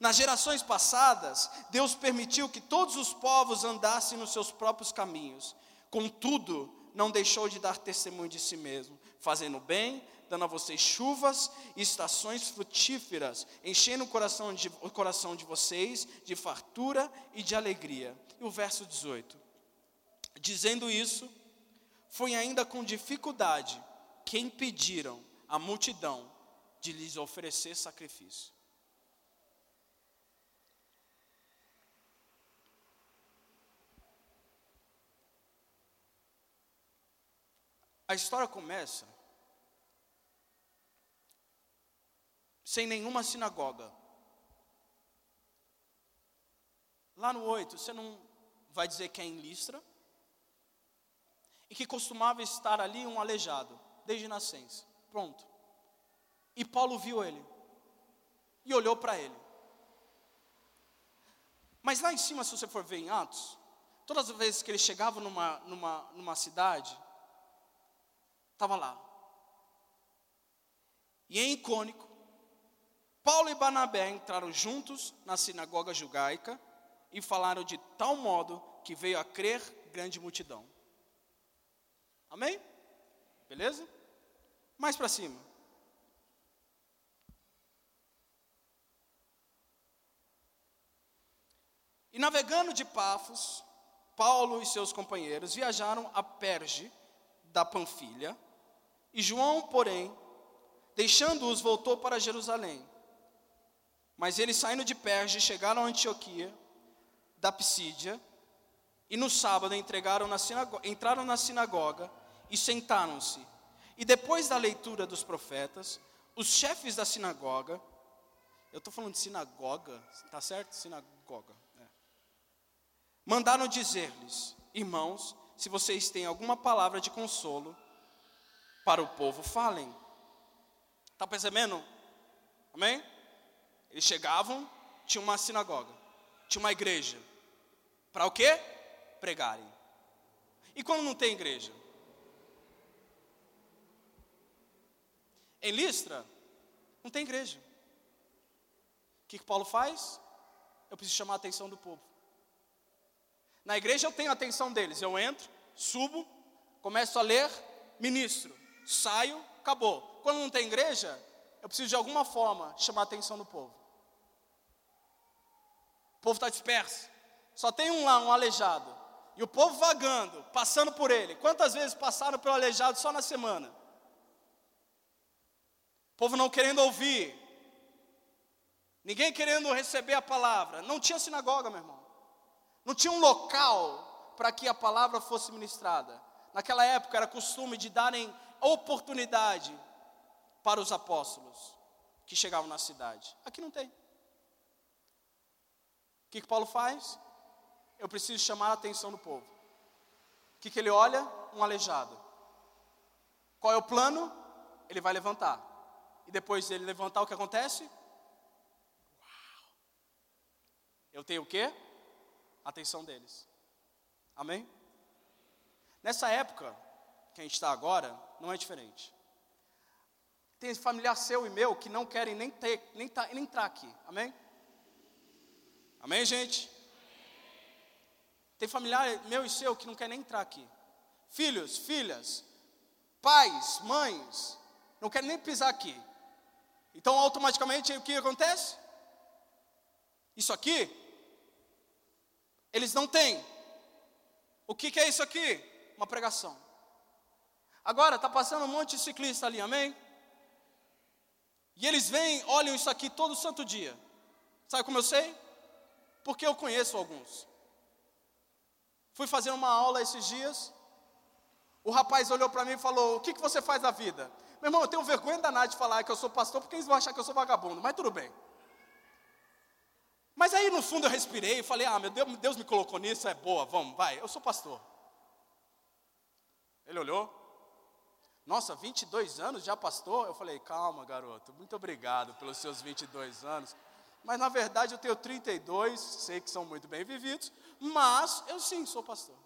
Nas gerações passadas, Deus permitiu que todos os povos andassem nos seus próprios caminhos, contudo, não deixou de dar testemunho de si mesmo, fazendo bem, dando a vocês chuvas e estações frutíferas, enchendo o coração de, o coração de vocês de fartura e de alegria. E o verso 18: Dizendo isso, foi ainda com dificuldade que impediram a multidão de lhes oferecer sacrifício. A história começa sem nenhuma sinagoga. Lá no 8, você não vai dizer que é em Listra, e que costumava estar ali um aleijado, desde nascença. Pronto. E Paulo viu ele, e olhou para ele. Mas lá em cima, se você for ver em Atos, todas as vezes que ele chegava numa, numa, numa cidade, estava lá. E em icônico, Paulo e Barnabé entraram juntos na sinagoga judaica e falaram de tal modo que veio a crer grande multidão. Amém? Beleza? Mais para cima. E navegando de Pafos, Paulo e seus companheiros viajaram a Perge da Panfilha, e João, porém, deixando-os, voltou para Jerusalém. Mas eles saindo de Perge, chegaram a Antioquia, da Psídia, e no sábado na entraram na sinagoga e sentaram-se. E depois da leitura dos profetas, os chefes da sinagoga, eu estou falando de sinagoga, tá certo? Sinagoga. É. Mandaram dizer-lhes, irmãos, se vocês têm alguma palavra de consolo para o povo, falem. Está percebendo? Amém? Eles chegavam, tinha uma sinagoga, tinha uma igreja. Para o quê? Pregarem. E quando não tem igreja? Em Listra, não tem igreja. O que, que Paulo faz? Eu preciso chamar a atenção do povo. Na igreja eu tenho a atenção deles. Eu entro, subo, começo a ler, ministro, saio, acabou. Quando não tem igreja, eu preciso de alguma forma chamar a atenção do povo. Povo está disperso. Só tem um lá, um aleijado. E o povo vagando, passando por ele. Quantas vezes passaram pelo aleijado só na semana? O povo não querendo ouvir. Ninguém querendo receber a palavra. Não tinha sinagoga, meu irmão. Não tinha um local para que a palavra fosse ministrada. Naquela época era costume de darem oportunidade para os apóstolos que chegavam na cidade. Aqui não tem. Que, que Paulo faz? Eu preciso chamar a atenção do povo. O que, que ele olha? Um aleijado. Qual é o plano? Ele vai levantar. E depois ele levantar, o que acontece? Uau! Eu tenho o quê? A atenção deles. Amém? Nessa época que a gente está agora, não é diferente. Tem familiar seu e meu que não querem nem, ter, nem, tá, nem entrar aqui. Amém? Amém, gente? Tem familiar meu e seu que não quer nem entrar aqui. Filhos, filhas, pais, mães, não querem nem pisar aqui. Então, automaticamente, o que acontece? Isso aqui, eles não têm. O que, que é isso aqui? Uma pregação. Agora, está passando um monte de ciclista ali, amém? E eles vêm, olham isso aqui todo santo dia. Sabe como eu sei? Porque eu conheço alguns. Fui fazer uma aula esses dias. O rapaz olhou para mim e falou: O que, que você faz da vida? Meu irmão, eu tenho vergonha danada de falar que eu sou pastor, porque eles vão achar que eu sou vagabundo, mas tudo bem. Mas aí no fundo eu respirei e falei: Ah, meu Deus, Deus me colocou nisso, é boa, vamos, vai, eu sou pastor. Ele olhou, nossa, 22 anos já pastor? Eu falei, calma, garoto, muito obrigado pelos seus 22 anos. Mas na verdade eu tenho 32, sei que são muito bem vividos, mas eu sim sou pastor.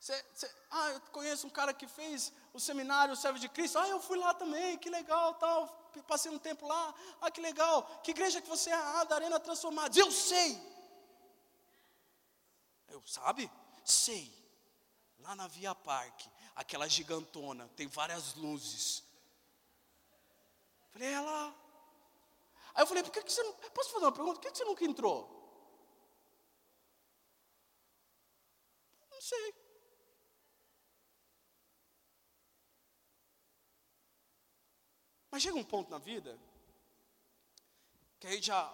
Cê, cê, ah, eu conheço um cara que fez o seminário Servo de Cristo. Ah, eu fui lá também, que legal, tal. Passei um tempo lá. Ah, que legal. Que igreja que você é? Ah, da Arena Transformada. Eu sei. Eu sabe? Sei. Lá na Via Parque, aquela gigantona, tem várias luzes. Falei, é lá. Aí eu falei, por que, que você não. Posso fazer uma pergunta? Por que, que você nunca entrou? Não sei. Mas chega um ponto na vida que a gente já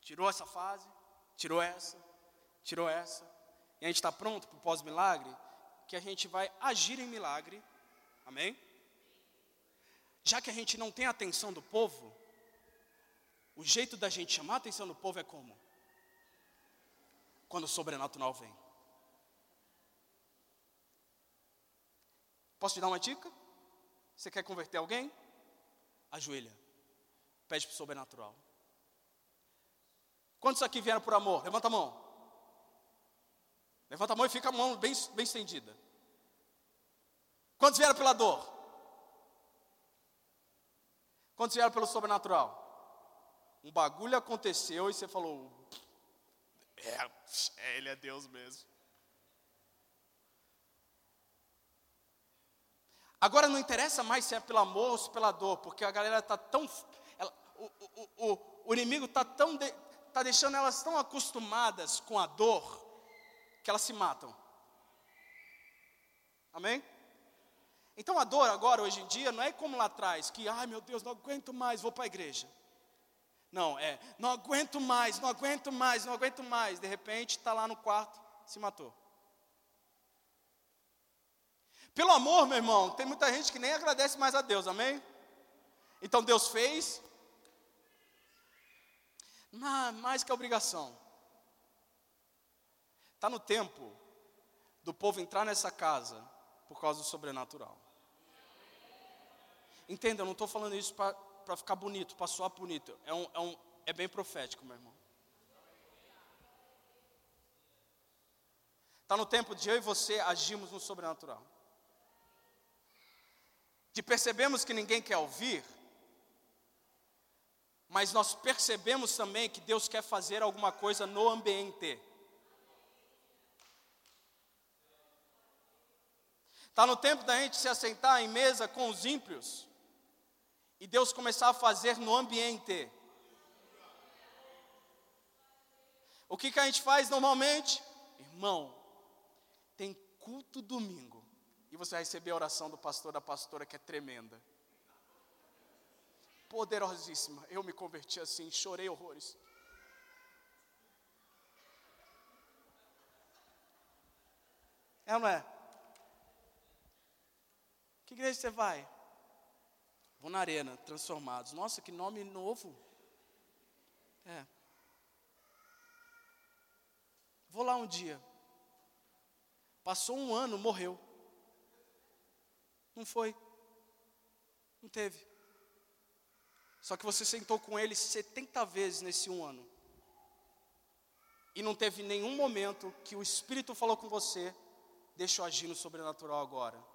tirou essa fase, tirou essa, tirou essa, e a gente está pronto para o pós-milagre, que a gente vai agir em milagre, amém? Já que a gente não tem a atenção do povo, o jeito da gente chamar a atenção do povo é como? Quando o sobrenatural vem. Posso te dar uma dica? Você quer converter alguém? Ajoelha. Pede para o sobrenatural. Quantos aqui vieram por amor? Levanta a mão. Levanta a mão e fica a mão bem, bem estendida. Quantos vieram pela dor? Quantos vieram pelo sobrenatural? Um bagulho aconteceu e você falou: é, é, ele é Deus mesmo. Agora não interessa mais se é pelo amor ou se pela dor, porque a galera está tão. Ela, o, o, o, o, inimigo está tão. De, tá deixando elas tão acostumadas com a dor que elas se matam. Amém? Então a dor agora, hoje em dia, não é como lá atrás, que, ai meu Deus, não aguento mais, vou para a igreja. Não, é, não aguento mais, não aguento mais, não aguento mais. De repente está lá no quarto, se matou. Pelo amor, meu irmão, tem muita gente que nem agradece mais a Deus, amém? Então Deus fez, mais que obrigação. Está no tempo do povo entrar nessa casa por causa do sobrenatural. Entenda, eu não estou falando isso para ficar bonito, para soar bonito. É, um, é, um, é bem profético, meu irmão. Está no tempo de eu e você agirmos no sobrenatural. De percebemos que ninguém quer ouvir, mas nós percebemos também que Deus quer fazer alguma coisa no ambiente. Está no tempo da gente se assentar em mesa com os ímpios e Deus começar a fazer no ambiente. O que, que a gente faz normalmente? Irmão, tem culto domingo e você vai receber a oração do pastor, da pastora, que é tremenda. Poderosíssima. Eu me converti assim, chorei horrores. É ou não é? Que igreja você vai? Vou na arena, transformados. Nossa, que nome novo. É. Vou lá um dia. Passou um ano, morreu. Não foi. Não teve. Só que você sentou com ele 70 vezes nesse um ano. E não teve nenhum momento que o Espírito falou com você, deixa eu agir no sobrenatural agora.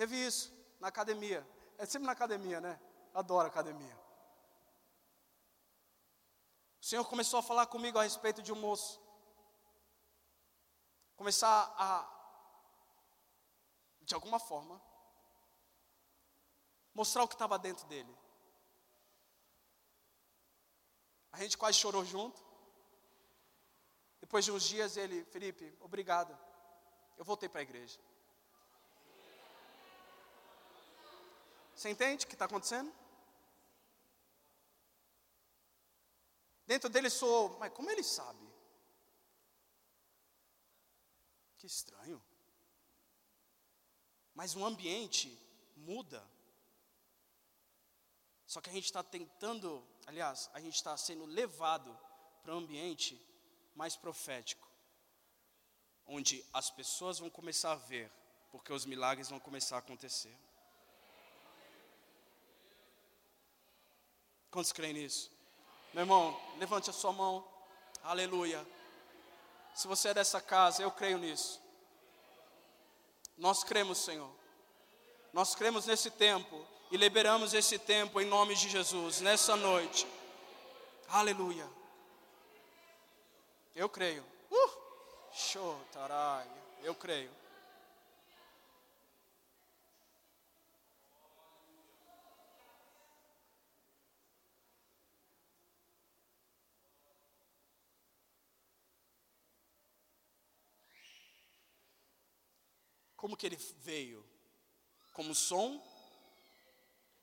Teve isso na academia. É sempre na academia, né? Adoro academia. O Senhor começou a falar comigo a respeito de um moço. Começar a, de alguma forma, mostrar o que estava dentro dele. A gente quase chorou junto. Depois de uns dias, ele, Felipe, obrigado. Eu voltei para a igreja. Você entende o que está acontecendo? Dentro dele sou, mas como ele sabe? Que estranho. Mas o ambiente muda. Só que a gente está tentando, aliás, a gente está sendo levado para um ambiente mais profético, onde as pessoas vão começar a ver, porque os milagres vão começar a acontecer. Quantos creem nisso? Meu irmão, levante a sua mão. Aleluia. Se você é dessa casa, eu creio nisso. Nós cremos, Senhor. Nós cremos nesse tempo e liberamos esse tempo em nome de Jesus, nessa noite. Aleluia. Eu creio. Uh! Show, tarai. Eu creio. Como que ele veio? Como som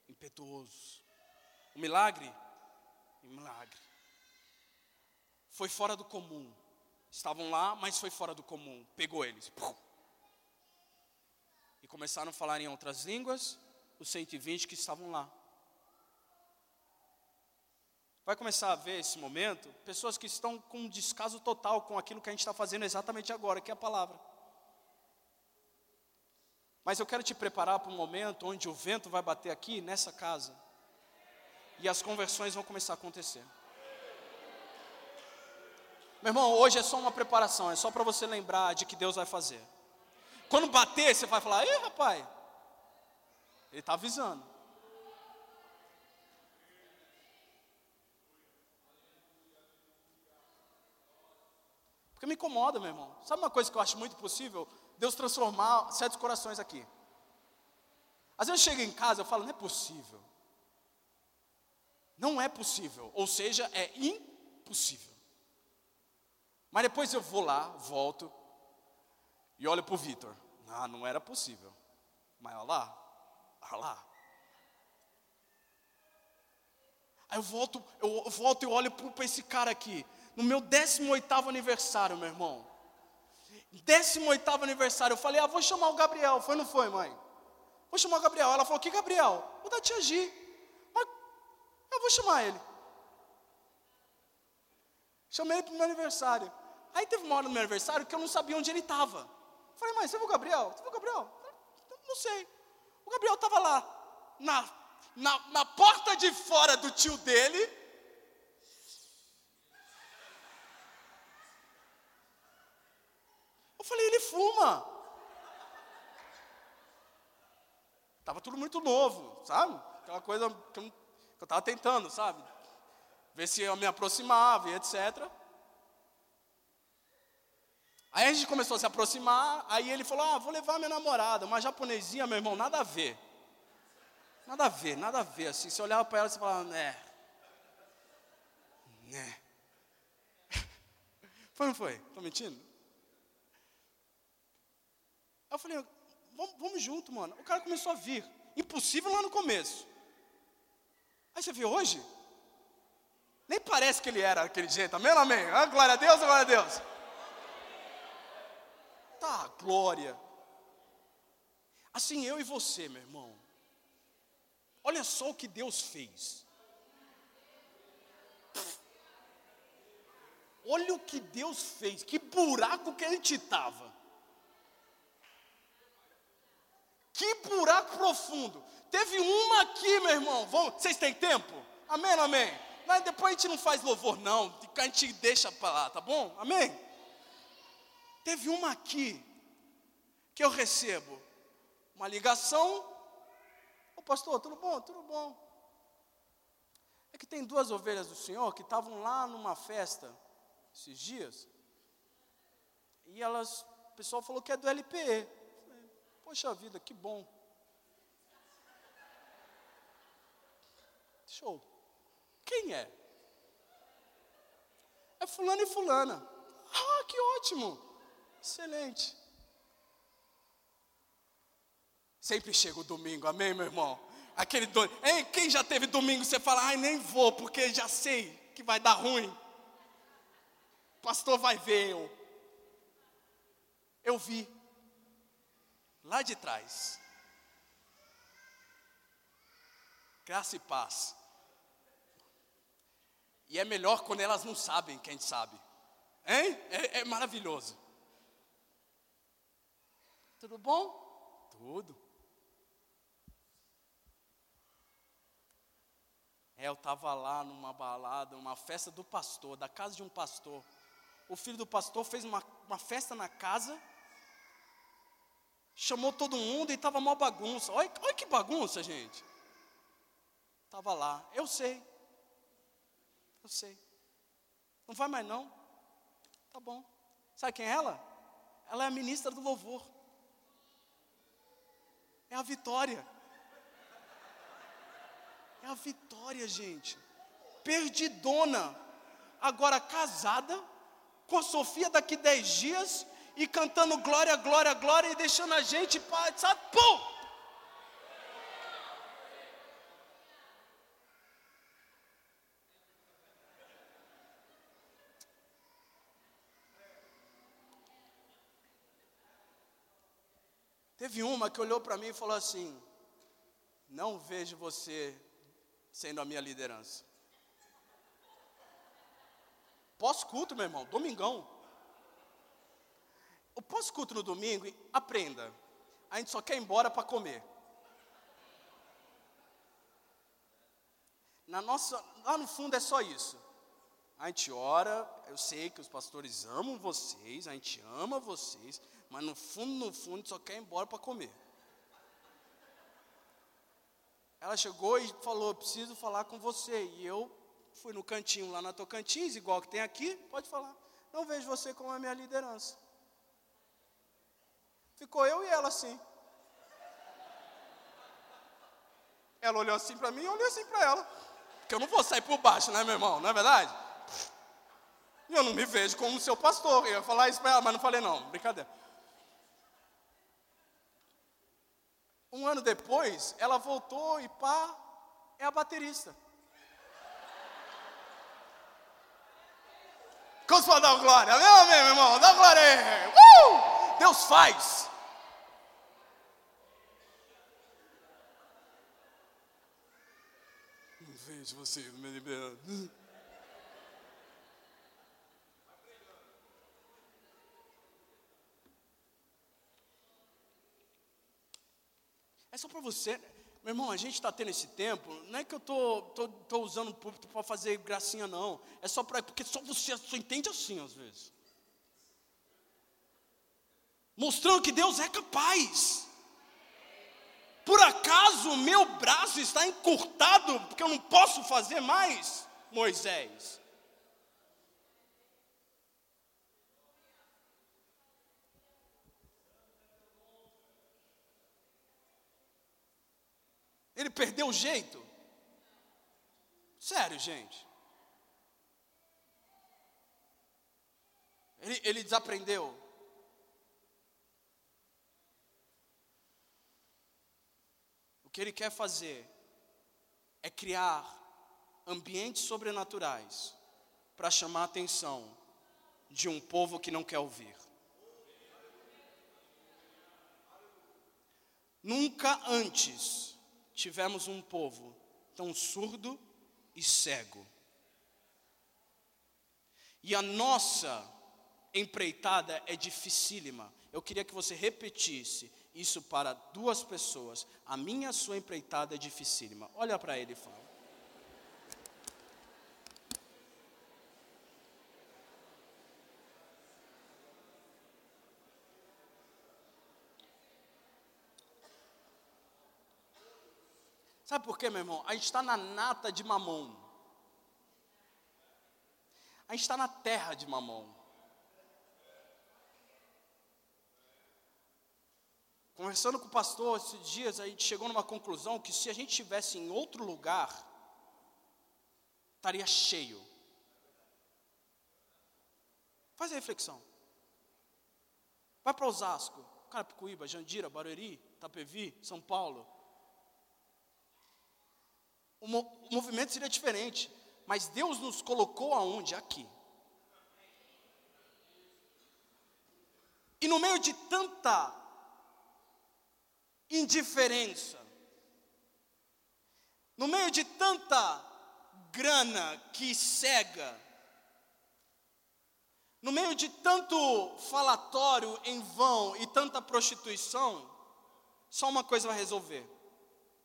impetuoso. O milagre? Um milagre. Foi fora do comum. Estavam lá, mas foi fora do comum. Pegou eles. E começaram a falar em outras línguas, os 120 que estavam lá. Vai começar a ver esse momento pessoas que estão com um descaso total com aquilo que a gente está fazendo exatamente agora, que é a palavra. Mas eu quero te preparar para um momento onde o vento vai bater aqui nessa casa e as conversões vão começar a acontecer. Meu irmão, hoje é só uma preparação, é só para você lembrar de que Deus vai fazer. Quando bater, você vai falar: "Ei, rapaz, ele está avisando". Porque me incomoda, meu irmão. Sabe uma coisa que eu acho muito possível? Deus transformar certos corações aqui. Às vezes eu chego em casa e falo, não é possível. Não é possível, ou seja, é impossível. Mas depois eu vou lá, volto e olho para o Vitor. Ah, não era possível. Mas olha lá, olha lá. Aí eu volto, eu volto e olho para esse cara aqui. No meu 18 aniversário, meu irmão. 18 aniversário, eu falei, ah, vou chamar o Gabriel. Foi ou não foi, mãe? Vou chamar o Gabriel. Ela falou, que Gabriel? O da tia Gi. Mas eu vou chamar ele. Chamei ele para o meu aniversário. Aí teve uma hora no meu aniversário que eu não sabia onde ele estava. Falei, mãe, você viu o Gabriel? Você viu o Gabriel? Não sei. O Gabriel estava lá, na, na, na porta de fora do tio dele. Falei, ele fuma. Tava tudo muito novo, sabe? Aquela coisa que eu, que eu tava tentando, sabe? Ver se eu me aproximava e etc. Aí a gente começou a se aproximar, aí ele falou: Ah, vou levar minha namorada, uma japonesinha, meu irmão, nada a ver. Nada a ver, nada a ver. Assim, você olhava para ela e falava, né? Né? <laughs> Foi ou não foi? Estou mentindo? Eu falei, vamos, vamos junto, mano. O cara começou a vir. Impossível lá no começo. Aí você viu hoje? Nem parece que ele era aquele jeito, amém amém? Ah, glória a Deus, glória a Deus. Tá, glória. Assim eu e você, meu irmão. Olha só o que Deus fez. Olha o que Deus fez, que buraco que a gente estava. Que buraco profundo. Teve uma aqui, meu irmão. Vocês têm tempo? Amém, amém. Mas depois a gente não faz louvor, não. A gente deixa para lá, tá bom? Amém? Teve uma aqui que eu recebo uma ligação. Ô pastor, tudo bom? Tudo bom. É que tem duas ovelhas do Senhor que estavam lá numa festa esses dias. E elas, o pessoal falou que é do LPE. Poxa vida, que bom. Show. Quem é? É fulano e fulana. Ah, que ótimo. Excelente. Sempre chega o domingo, amém, meu irmão? Aquele domingo. Hein, quem já teve domingo, você fala, ai, nem vou, porque já sei que vai dar ruim. Pastor vai ver eu. Eu vi. Lá de trás. Graça e paz. E é melhor quando elas não sabem que a gente sabe. Hein? É, é maravilhoso. Tudo bom? Tudo. É, eu estava lá numa balada, uma festa do pastor, da casa de um pastor. O filho do pastor fez uma, uma festa na casa, chamou todo mundo e estava uma bagunça. Olha, olha que bagunça, gente. Estava lá, eu sei. Eu sei. Não vai mais não? Tá bom. Sabe quem é ela? Ela é a ministra do louvor. É a vitória. É a vitória, gente. Perdidona. Agora casada com a Sofia daqui dez dias e cantando glória, glória, glória e deixando a gente, sabe? Pum! Teve uma que olhou para mim e falou assim: Não vejo você sendo a minha liderança. Pós-culto, meu irmão, domingão. O pós-culto no domingo, aprenda. A gente só quer ir embora para comer. Na nossa, lá no fundo é só isso. A gente ora, eu sei que os pastores amam vocês, a gente ama vocês, mas no fundo, no fundo, só quer ir embora para comer. Ela chegou e falou: Preciso falar com você. E eu fui no cantinho lá na Tocantins, igual que tem aqui, pode falar. Não vejo você como a minha liderança. Ficou eu e ela assim. Ela olhou assim para mim e eu olhei assim para ela. Porque eu não vou sair por baixo, né, meu irmão? Não é verdade? E eu não me vejo como seu pastor. Eu ia falar isso para ela, mas não falei não, brincadeira. Um ano depois, ela voltou e pá, é a baterista. Cospa dá glória, meu, meu irmão, dá glória aí. Uh! Deus faz. Vejo você me liberando. É só para você. Meu irmão, a gente está tendo esse tempo, não é que eu tô, tô, tô usando o púlpito para fazer gracinha, não. É só para. Porque só você só entende assim às vezes. Mostrando que Deus é capaz. Por acaso o meu braço está encurtado, porque eu não posso fazer mais, Moisés? Ele perdeu o jeito? Sério, gente. Ele, ele desaprendeu. Que ele quer fazer é criar ambientes sobrenaturais para chamar a atenção de um povo que não quer ouvir. Nunca antes tivemos um povo tão surdo e cego. E a nossa empreitada é dificílima. Eu queria que você repetisse isso para duas pessoas. A minha a sua empreitada é dificílima. Olha para ele e fala. Sabe por quê, meu irmão? A gente está na nata de mamão. A gente está na terra de mamão. Conversando com o pastor esses dias, a gente chegou numa conclusão que se a gente estivesse em outro lugar, estaria cheio. Faz a reflexão. Vai para Osasco, Carapicuíba, Jandira, Barueri, Tapevi, São Paulo o, mo o movimento seria diferente. Mas Deus nos colocou aonde? Aqui. E no meio de tanta indiferença, no meio de tanta grana que cega, no meio de tanto falatório em vão e tanta prostituição, só uma coisa vai resolver: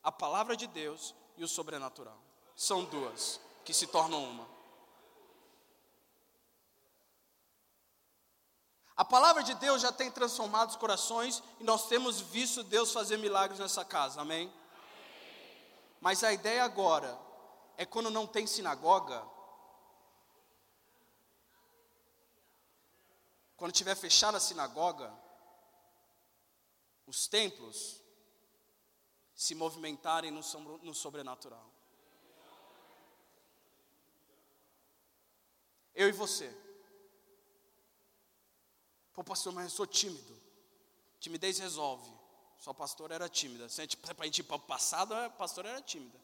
a palavra de Deus e o sobrenatural. São duas que se tornam uma. A palavra de Deus já tem transformado os corações e nós temos visto Deus fazer milagres nessa casa, amém? amém? Mas a ideia agora é quando não tem sinagoga, quando tiver fechada a sinagoga, os templos, se movimentarem no, no sobrenatural. Eu e você. Pô, pastor, mas eu sou tímido. Timidez resolve. Só pastor era tímida. Se a gente, ir para o passado, a pastor era tímida.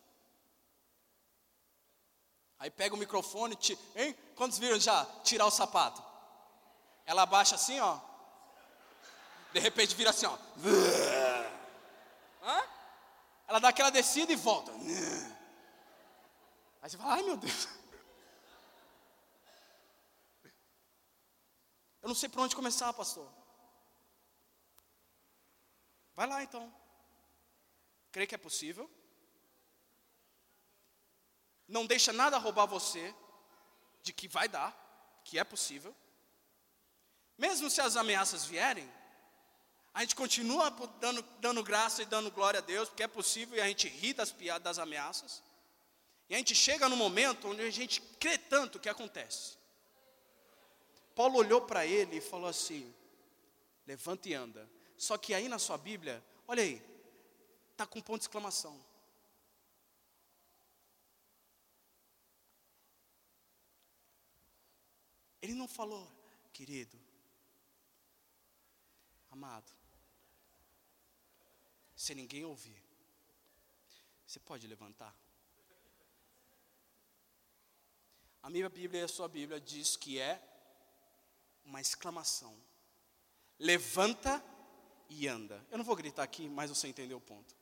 Aí pega o microfone, ti, hein? Quantos viram já tirar o sapato? Ela abaixa assim, ó. De repente vira assim, ó. Hã? Ela dá aquela descida e volta. Aí você fala, ai meu Deus. Eu não sei por onde começar, pastor. Vai lá então. Crê que é possível. Não deixa nada roubar você de que vai dar, que é possível. Mesmo se as ameaças vierem, a gente continua dando, dando graça e dando glória a Deus, porque é possível e a gente ri das piadas, das ameaças. E a gente chega no momento onde a gente crê tanto que acontece. Paulo olhou para ele e falou assim: levanta e anda. Só que aí na sua Bíblia, olha aí, está com ponto de exclamação. Ele não falou, querido, amado, sem ninguém ouvir. Você pode levantar? A minha Bíblia e a sua Bíblia diz que é uma exclamação: levanta e anda. Eu não vou gritar aqui, mas você entendeu o ponto.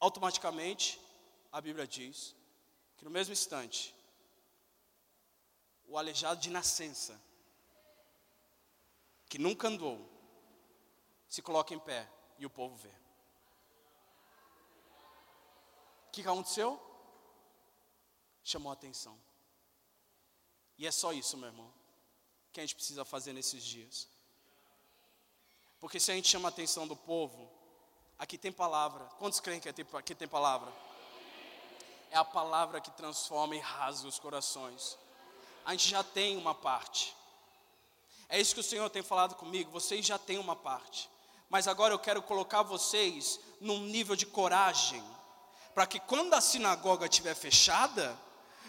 Automaticamente, a Bíblia diz que no mesmo instante, o aleijado de nascença, que nunca andou, se coloca em pé e o povo vê. O que aconteceu? Chamou a atenção. E é só isso, meu irmão, que a gente precisa fazer nesses dias. Porque se a gente chama a atenção do povo, aqui tem palavra. Quantos creem que aqui tem palavra? É a palavra que transforma e rasga os corações. A gente já tem uma parte. É isso que o Senhor tem falado comigo. Vocês já têm uma parte. Mas agora eu quero colocar vocês num nível de coragem. Para que quando a sinagoga estiver fechada,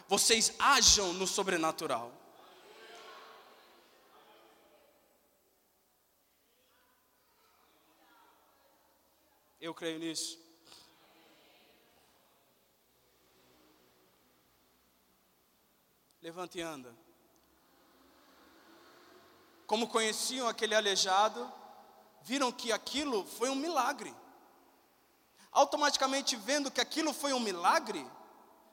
vocês ajam no sobrenatural. Eu creio nisso. Levante e anda. Como conheciam aquele aleijado, viram que aquilo foi um milagre. Automaticamente vendo que aquilo foi um milagre,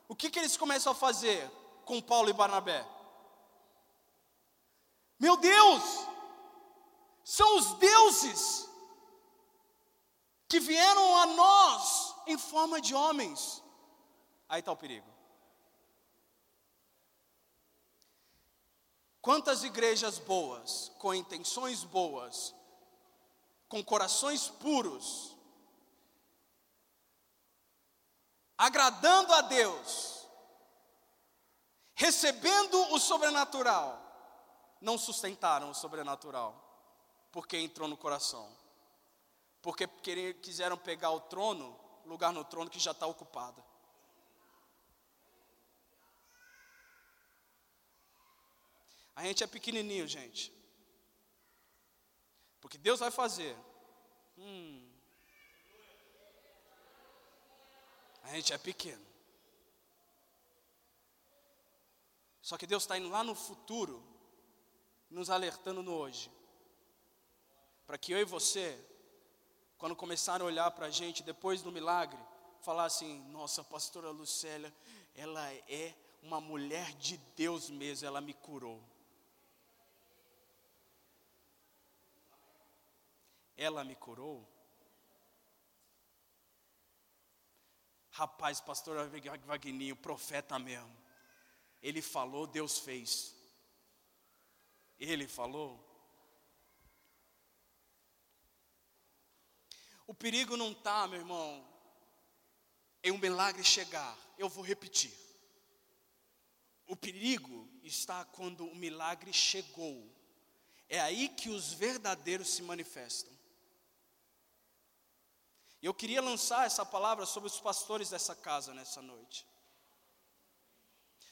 o que, que eles começam a fazer com Paulo e Barnabé? Meu Deus, são os deuses que vieram a nós em forma de homens. Aí está o perigo. Quantas igrejas boas, com intenções boas, com corações puros, agradando a Deus, recebendo o sobrenatural, não sustentaram o sobrenatural, porque entrou no coração, porque quiseram pegar o trono, lugar no trono que já está ocupado. A gente é pequenininho, gente. Porque Deus vai fazer. Hum, A gente é pequeno. Só que Deus está indo lá no futuro, nos alertando no hoje. Para que eu e você, quando começarem a olhar para a gente depois do milagre, falar assim: nossa, a pastora Lucélia, ela é uma mulher de Deus mesmo, ela me curou. Ela me curou. Rapaz, pastor Vagninho, profeta mesmo. Ele falou, Deus fez. Ele falou. O perigo não está, meu irmão, em um milagre chegar. Eu vou repetir. O perigo está quando o milagre chegou. É aí que os verdadeiros se manifestam. E eu queria lançar essa palavra sobre os pastores dessa casa nessa noite.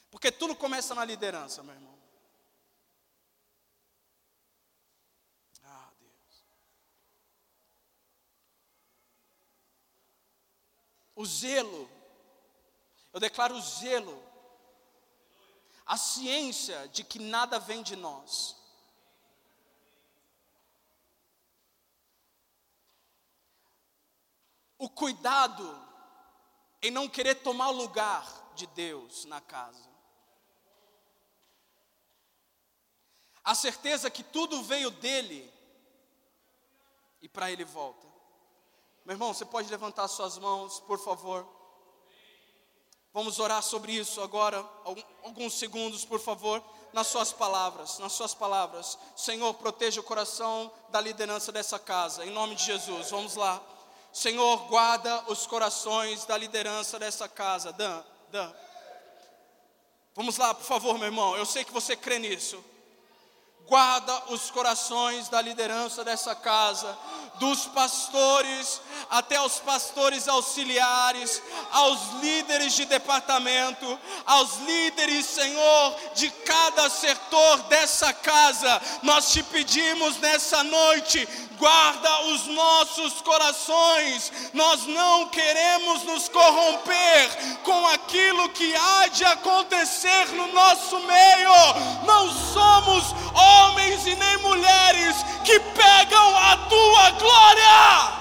Porque tudo começa na liderança, meu irmão. Ah, Deus. O zelo, eu declaro o zelo, a ciência de que nada vem de nós. o cuidado em não querer tomar lugar de Deus na casa. A certeza que tudo veio dele e para ele volta. Meu irmão, você pode levantar suas mãos, por favor. Vamos orar sobre isso agora, alguns segundos, por favor, nas suas palavras, nas suas palavras. Senhor, proteja o coração da liderança dessa casa, em nome de Jesus. Vamos lá. Senhor, guarda os corações da liderança dessa casa. Dan, Dan. Vamos lá, por favor, meu irmão. Eu sei que você crê nisso. Guarda os corações da liderança dessa casa. dos pastores até aos pastores auxiliares, aos líderes de departamento, aos líderes, Senhor, de cada setor dessa casa. Nós te pedimos nessa noite, guarda os nossos corações. Nós não queremos nos corromper com aquilo que há de acontecer no nosso meio. Não somos homens e nem mulheres que pegam a tua glória.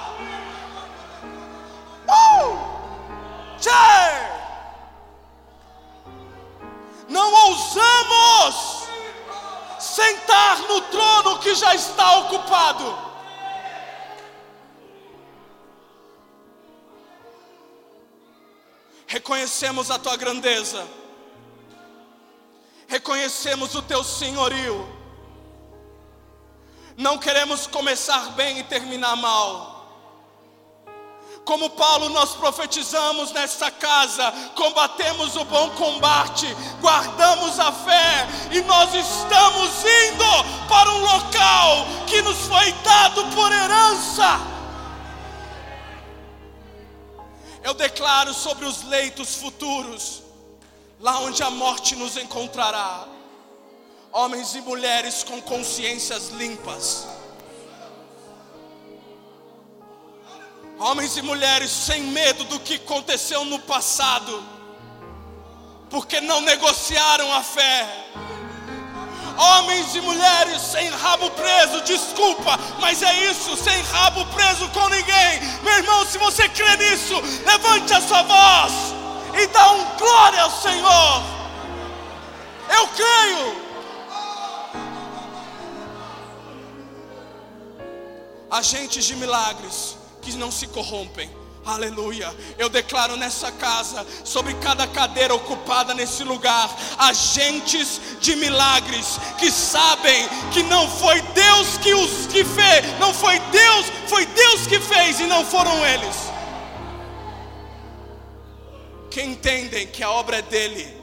Uh! Não ousamos sentar no trono que já está ocupado. Reconhecemos a tua grandeza, reconhecemos o teu senhorio. Não queremos começar bem e terminar mal. Como Paulo, nós profetizamos nesta casa, combatemos o bom combate, guardamos a fé e nós estamos indo para um local que nos foi dado por herança. Eu declaro sobre os leitos futuros, lá onde a morte nos encontrará, homens e mulheres com consciências limpas Homens e mulheres sem medo do que aconteceu no passado, porque não negociaram a fé. Homens e mulheres sem rabo preso, desculpa, mas é isso, sem rabo preso com ninguém. Meu irmão, se você crê nisso, levante a sua voz e dá um glória ao Senhor. Eu creio. Agentes de milagres que não se corrompem. Aleluia. Eu declaro nessa casa, sobre cada cadeira ocupada nesse lugar, agentes de milagres que sabem que não foi Deus que os que fez, não foi Deus, foi Deus que fez e não foram eles. Que entendem que a obra é dele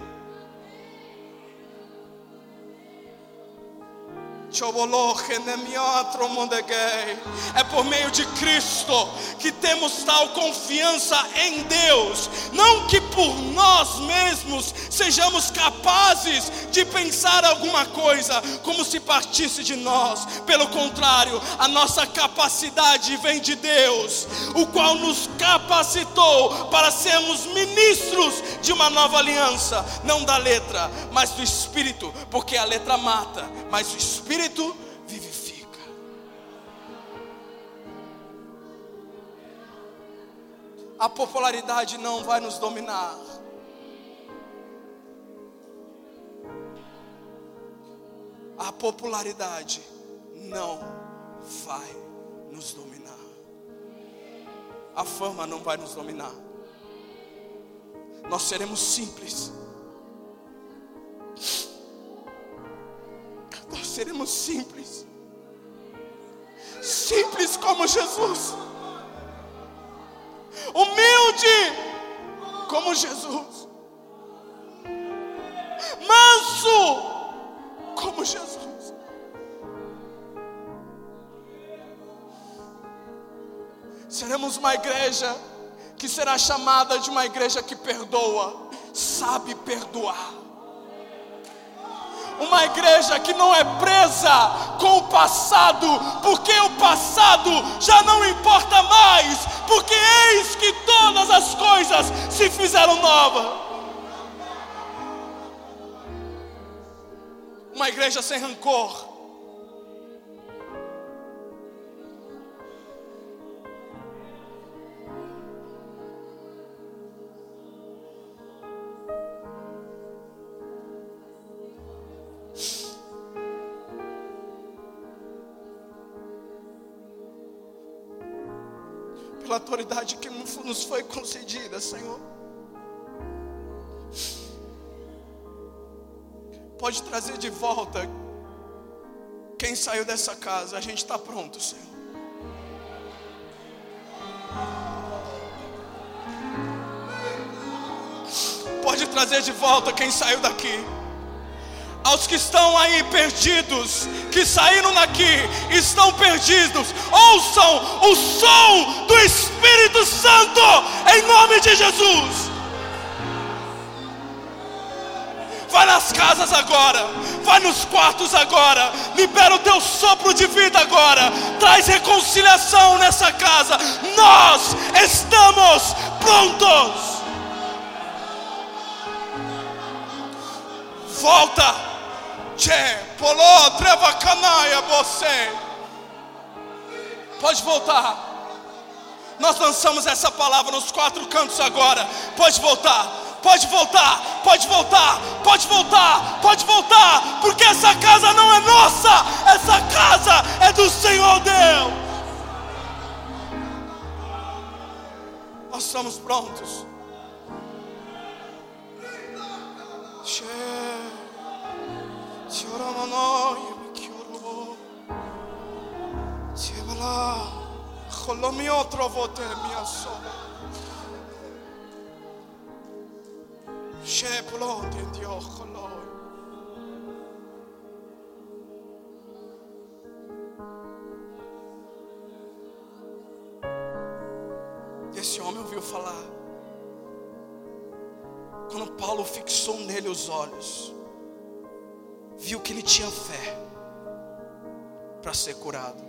É por meio de Cristo que temos tal confiança em Deus, não que por nós mesmos sejamos capazes de pensar alguma coisa como se partisse de nós, pelo contrário, a nossa capacidade vem de Deus, o qual nos capacitou para sermos ministros de uma nova aliança, não da letra, mas do Espírito, porque a letra mata, mas o Espírito Espírito vivifica. A popularidade não vai nos dominar. A popularidade não vai nos dominar. A fama não vai nos dominar. Nós seremos simples nós seremos simples. Simples como Jesus. Humilde como Jesus. Manso como Jesus. Seremos uma igreja que será chamada de uma igreja que perdoa, sabe perdoar uma igreja que não é presa com o passado, porque o passado já não importa mais, porque eis que todas as coisas se fizeram novas. Uma igreja sem rancor foi concedida, Senhor. Pode trazer de volta quem saiu dessa casa. A gente está pronto, Senhor. Pode trazer de volta quem saiu daqui. Aos que estão aí perdidos, que saíram daqui, estão perdidos, ouçam o som do Espírito Santo, em nome de Jesus. Vai nas casas agora, vai nos quartos agora, libera o teu sopro de vida agora, traz reconciliação nessa casa. Nós estamos prontos. Volta, Tchê, Polô, Treva Canaia, você. Pode voltar. Nós lançamos essa palavra nos quatro cantos agora. Pode voltar pode voltar, pode voltar, pode voltar, pode voltar, porque essa casa não é nossa, essa casa é do Senhor Deus. Nós estamos prontos. Cholomio trovote minha sola. Shepulot in Dios Esse homem ouviu falar. Quando Paulo fixou nele os olhos, viu que ele tinha fé para ser curado.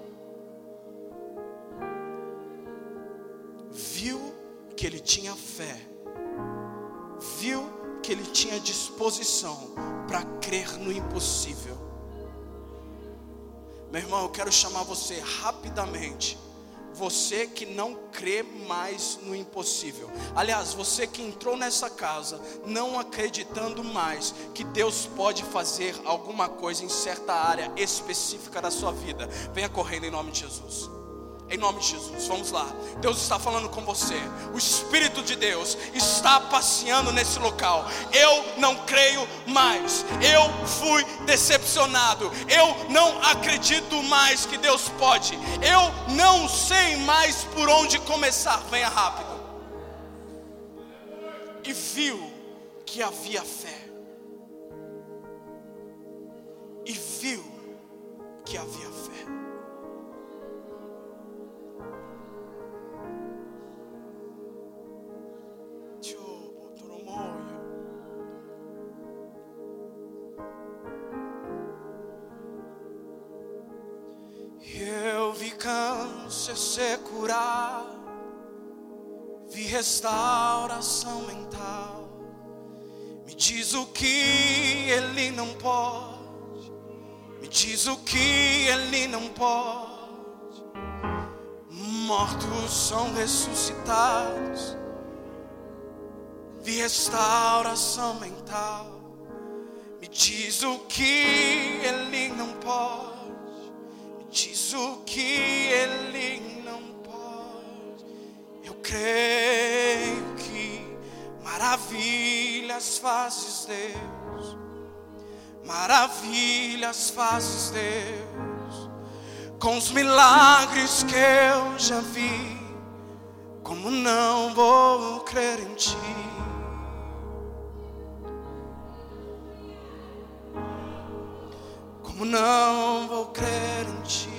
Viu que ele tinha fé viu que ele tinha disposição para crer no impossível. Meu irmão, eu quero chamar você rapidamente. Você que não crê mais no impossível. Aliás, você que entrou nessa casa não acreditando mais que Deus pode fazer alguma coisa em certa área específica da sua vida. Venha correndo em nome de Jesus. Em nome de Jesus, vamos lá. Deus está falando com você. O Espírito de Deus está passeando nesse local. Eu não creio mais. Eu fui decepcionado. Eu não acredito mais que Deus pode. Eu não sei mais por onde começar. Venha rápido. E viu que havia fé. E viu que havia fé. Câncer ser curado, vi restauração mental. Me diz o que ele não pode, me diz o que ele não pode. Mortos são ressuscitados, vi restauração mental. Me diz o que ele não pode diz o que ele não pode. Eu creio que maravilhas fazes Deus, maravilhas fazes Deus, com os milagres que eu já vi. Como não vou crer em ti? Como não vou crer em ti?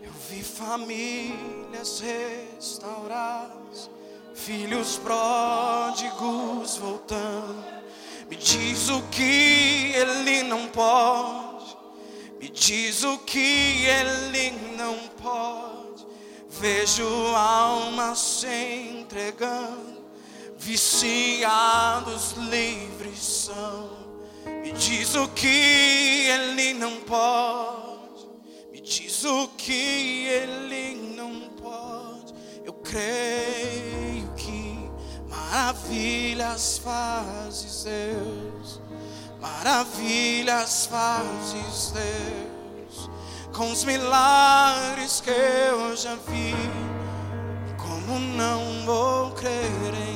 Eu vi famílias restauradas, filhos pródigos voltando. Me diz o que ele não pode, me diz o que ele não pode. Vejo almas se entregando viciados livres são. Me diz o que ele não pode, me diz o que ele não pode. Eu creio que maravilhas fazes Deus, maravilhas fazes Deus, com os milagres que eu já vi como não vou crer em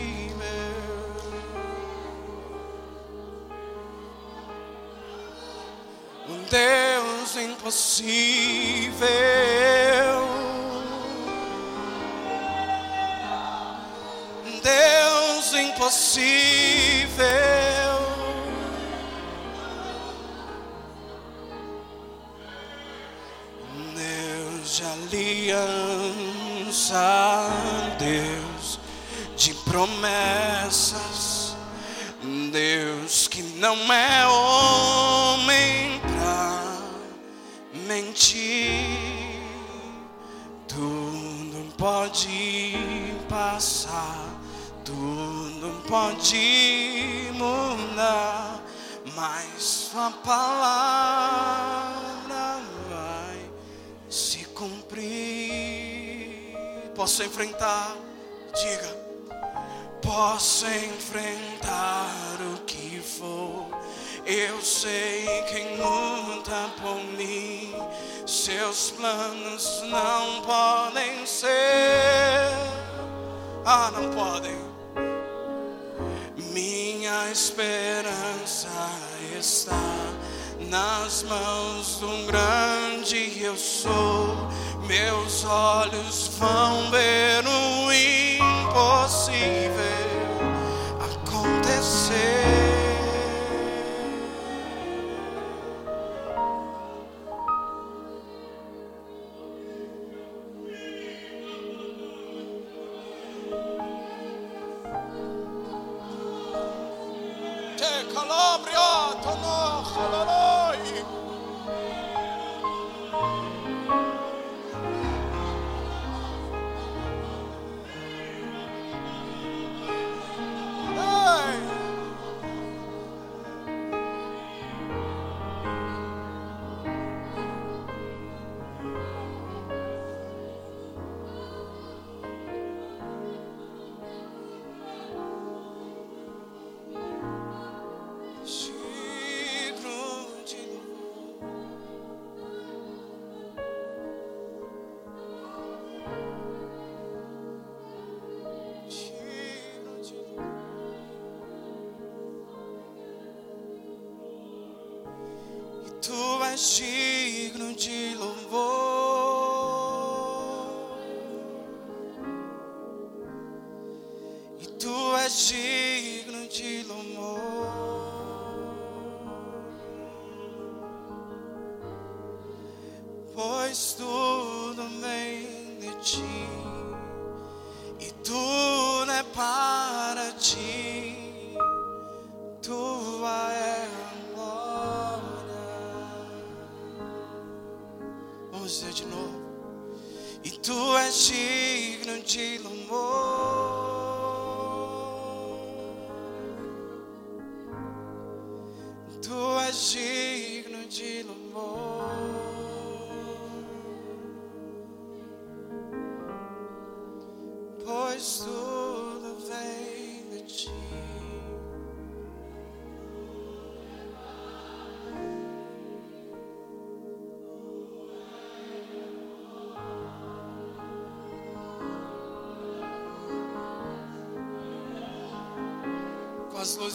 Impossível. Deus impossível. Deus de aliança, Deus de promessas, Deus que não é pode mudar, mas sua palavra vai se cumprir. Posso enfrentar, diga, posso enfrentar o que for. Eu sei quem luta por mim. Seus planos não podem ser. Ah, não podem. Minha esperança está nas mãos de um grande eu sou. Meus olhos vão ver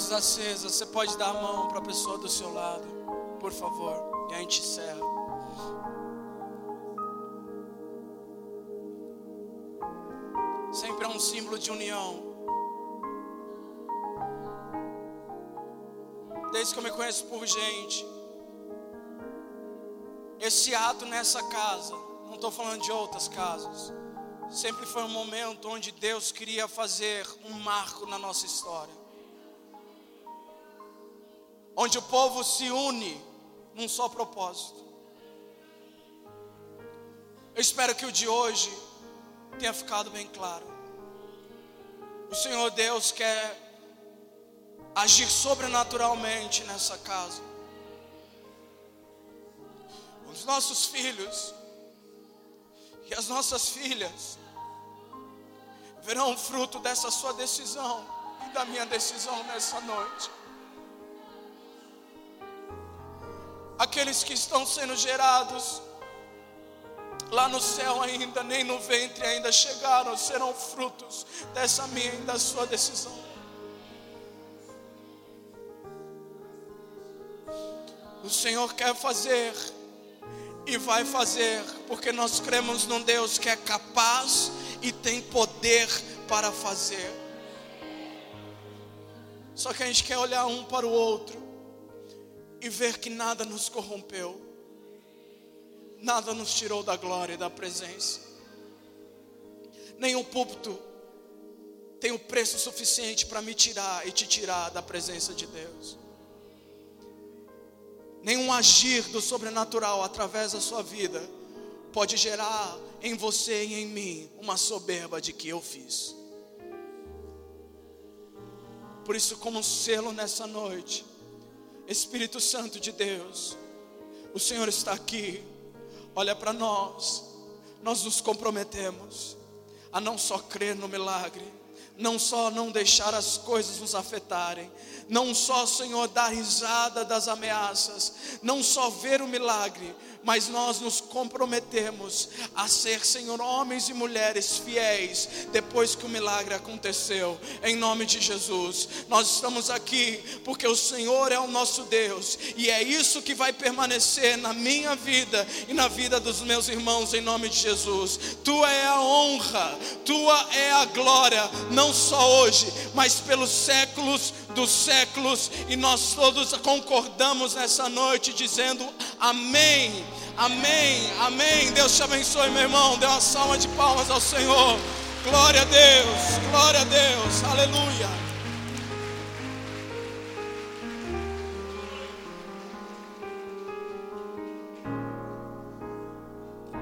luzes acesas, você pode dar a mão para a pessoa do seu lado, por favor, e a gente encerra. Sempre é um símbolo de união. Desde que eu me conheço por gente, esse ato nessa casa, não estou falando de outras casas, sempre foi um momento onde Deus queria fazer um marco na nossa história. Onde o povo se une num só propósito. Eu espero que o de hoje tenha ficado bem claro. O Senhor Deus quer agir sobrenaturalmente nessa casa. Os nossos filhos e as nossas filhas verão o fruto dessa sua decisão e da minha decisão nessa noite. Aqueles que estão sendo gerados lá no céu ainda, nem no ventre ainda chegaram, serão frutos dessa minha e da sua decisão. O Senhor quer fazer e vai fazer, porque nós cremos num Deus que é capaz e tem poder para fazer. Só que a gente quer olhar um para o outro e ver que nada nos corrompeu nada nos tirou da glória e da presença. Nenhum púlpito tem o preço suficiente para me tirar e te tirar da presença de Deus. Nenhum agir do sobrenatural através da sua vida pode gerar em você e em mim uma soberba de que eu fiz. Por isso, como selo nessa noite, Espírito Santo de Deus, o Senhor está aqui. Olha para nós, nós nos comprometemos a não só crer no milagre, não só não deixar as coisas nos afetarem, não só, Senhor, dar risada das ameaças, não só ver o milagre, mas nós nos comprometemos a ser, Senhor, homens e mulheres fiéis depois que o milagre aconteceu, em nome de Jesus. Nós estamos aqui porque o Senhor é o nosso Deus e é isso que vai permanecer na minha vida e na vida dos meus irmãos, em nome de Jesus. Tua é a honra, tua é a glória, não só hoje, mas pelos séculos dos séculos, e nós todos concordamos nessa noite dizendo amém, amém, amém. Deus te abençoe, meu irmão. Dê uma salva de palmas ao Senhor. Glória a Deus, glória a Deus, aleluia.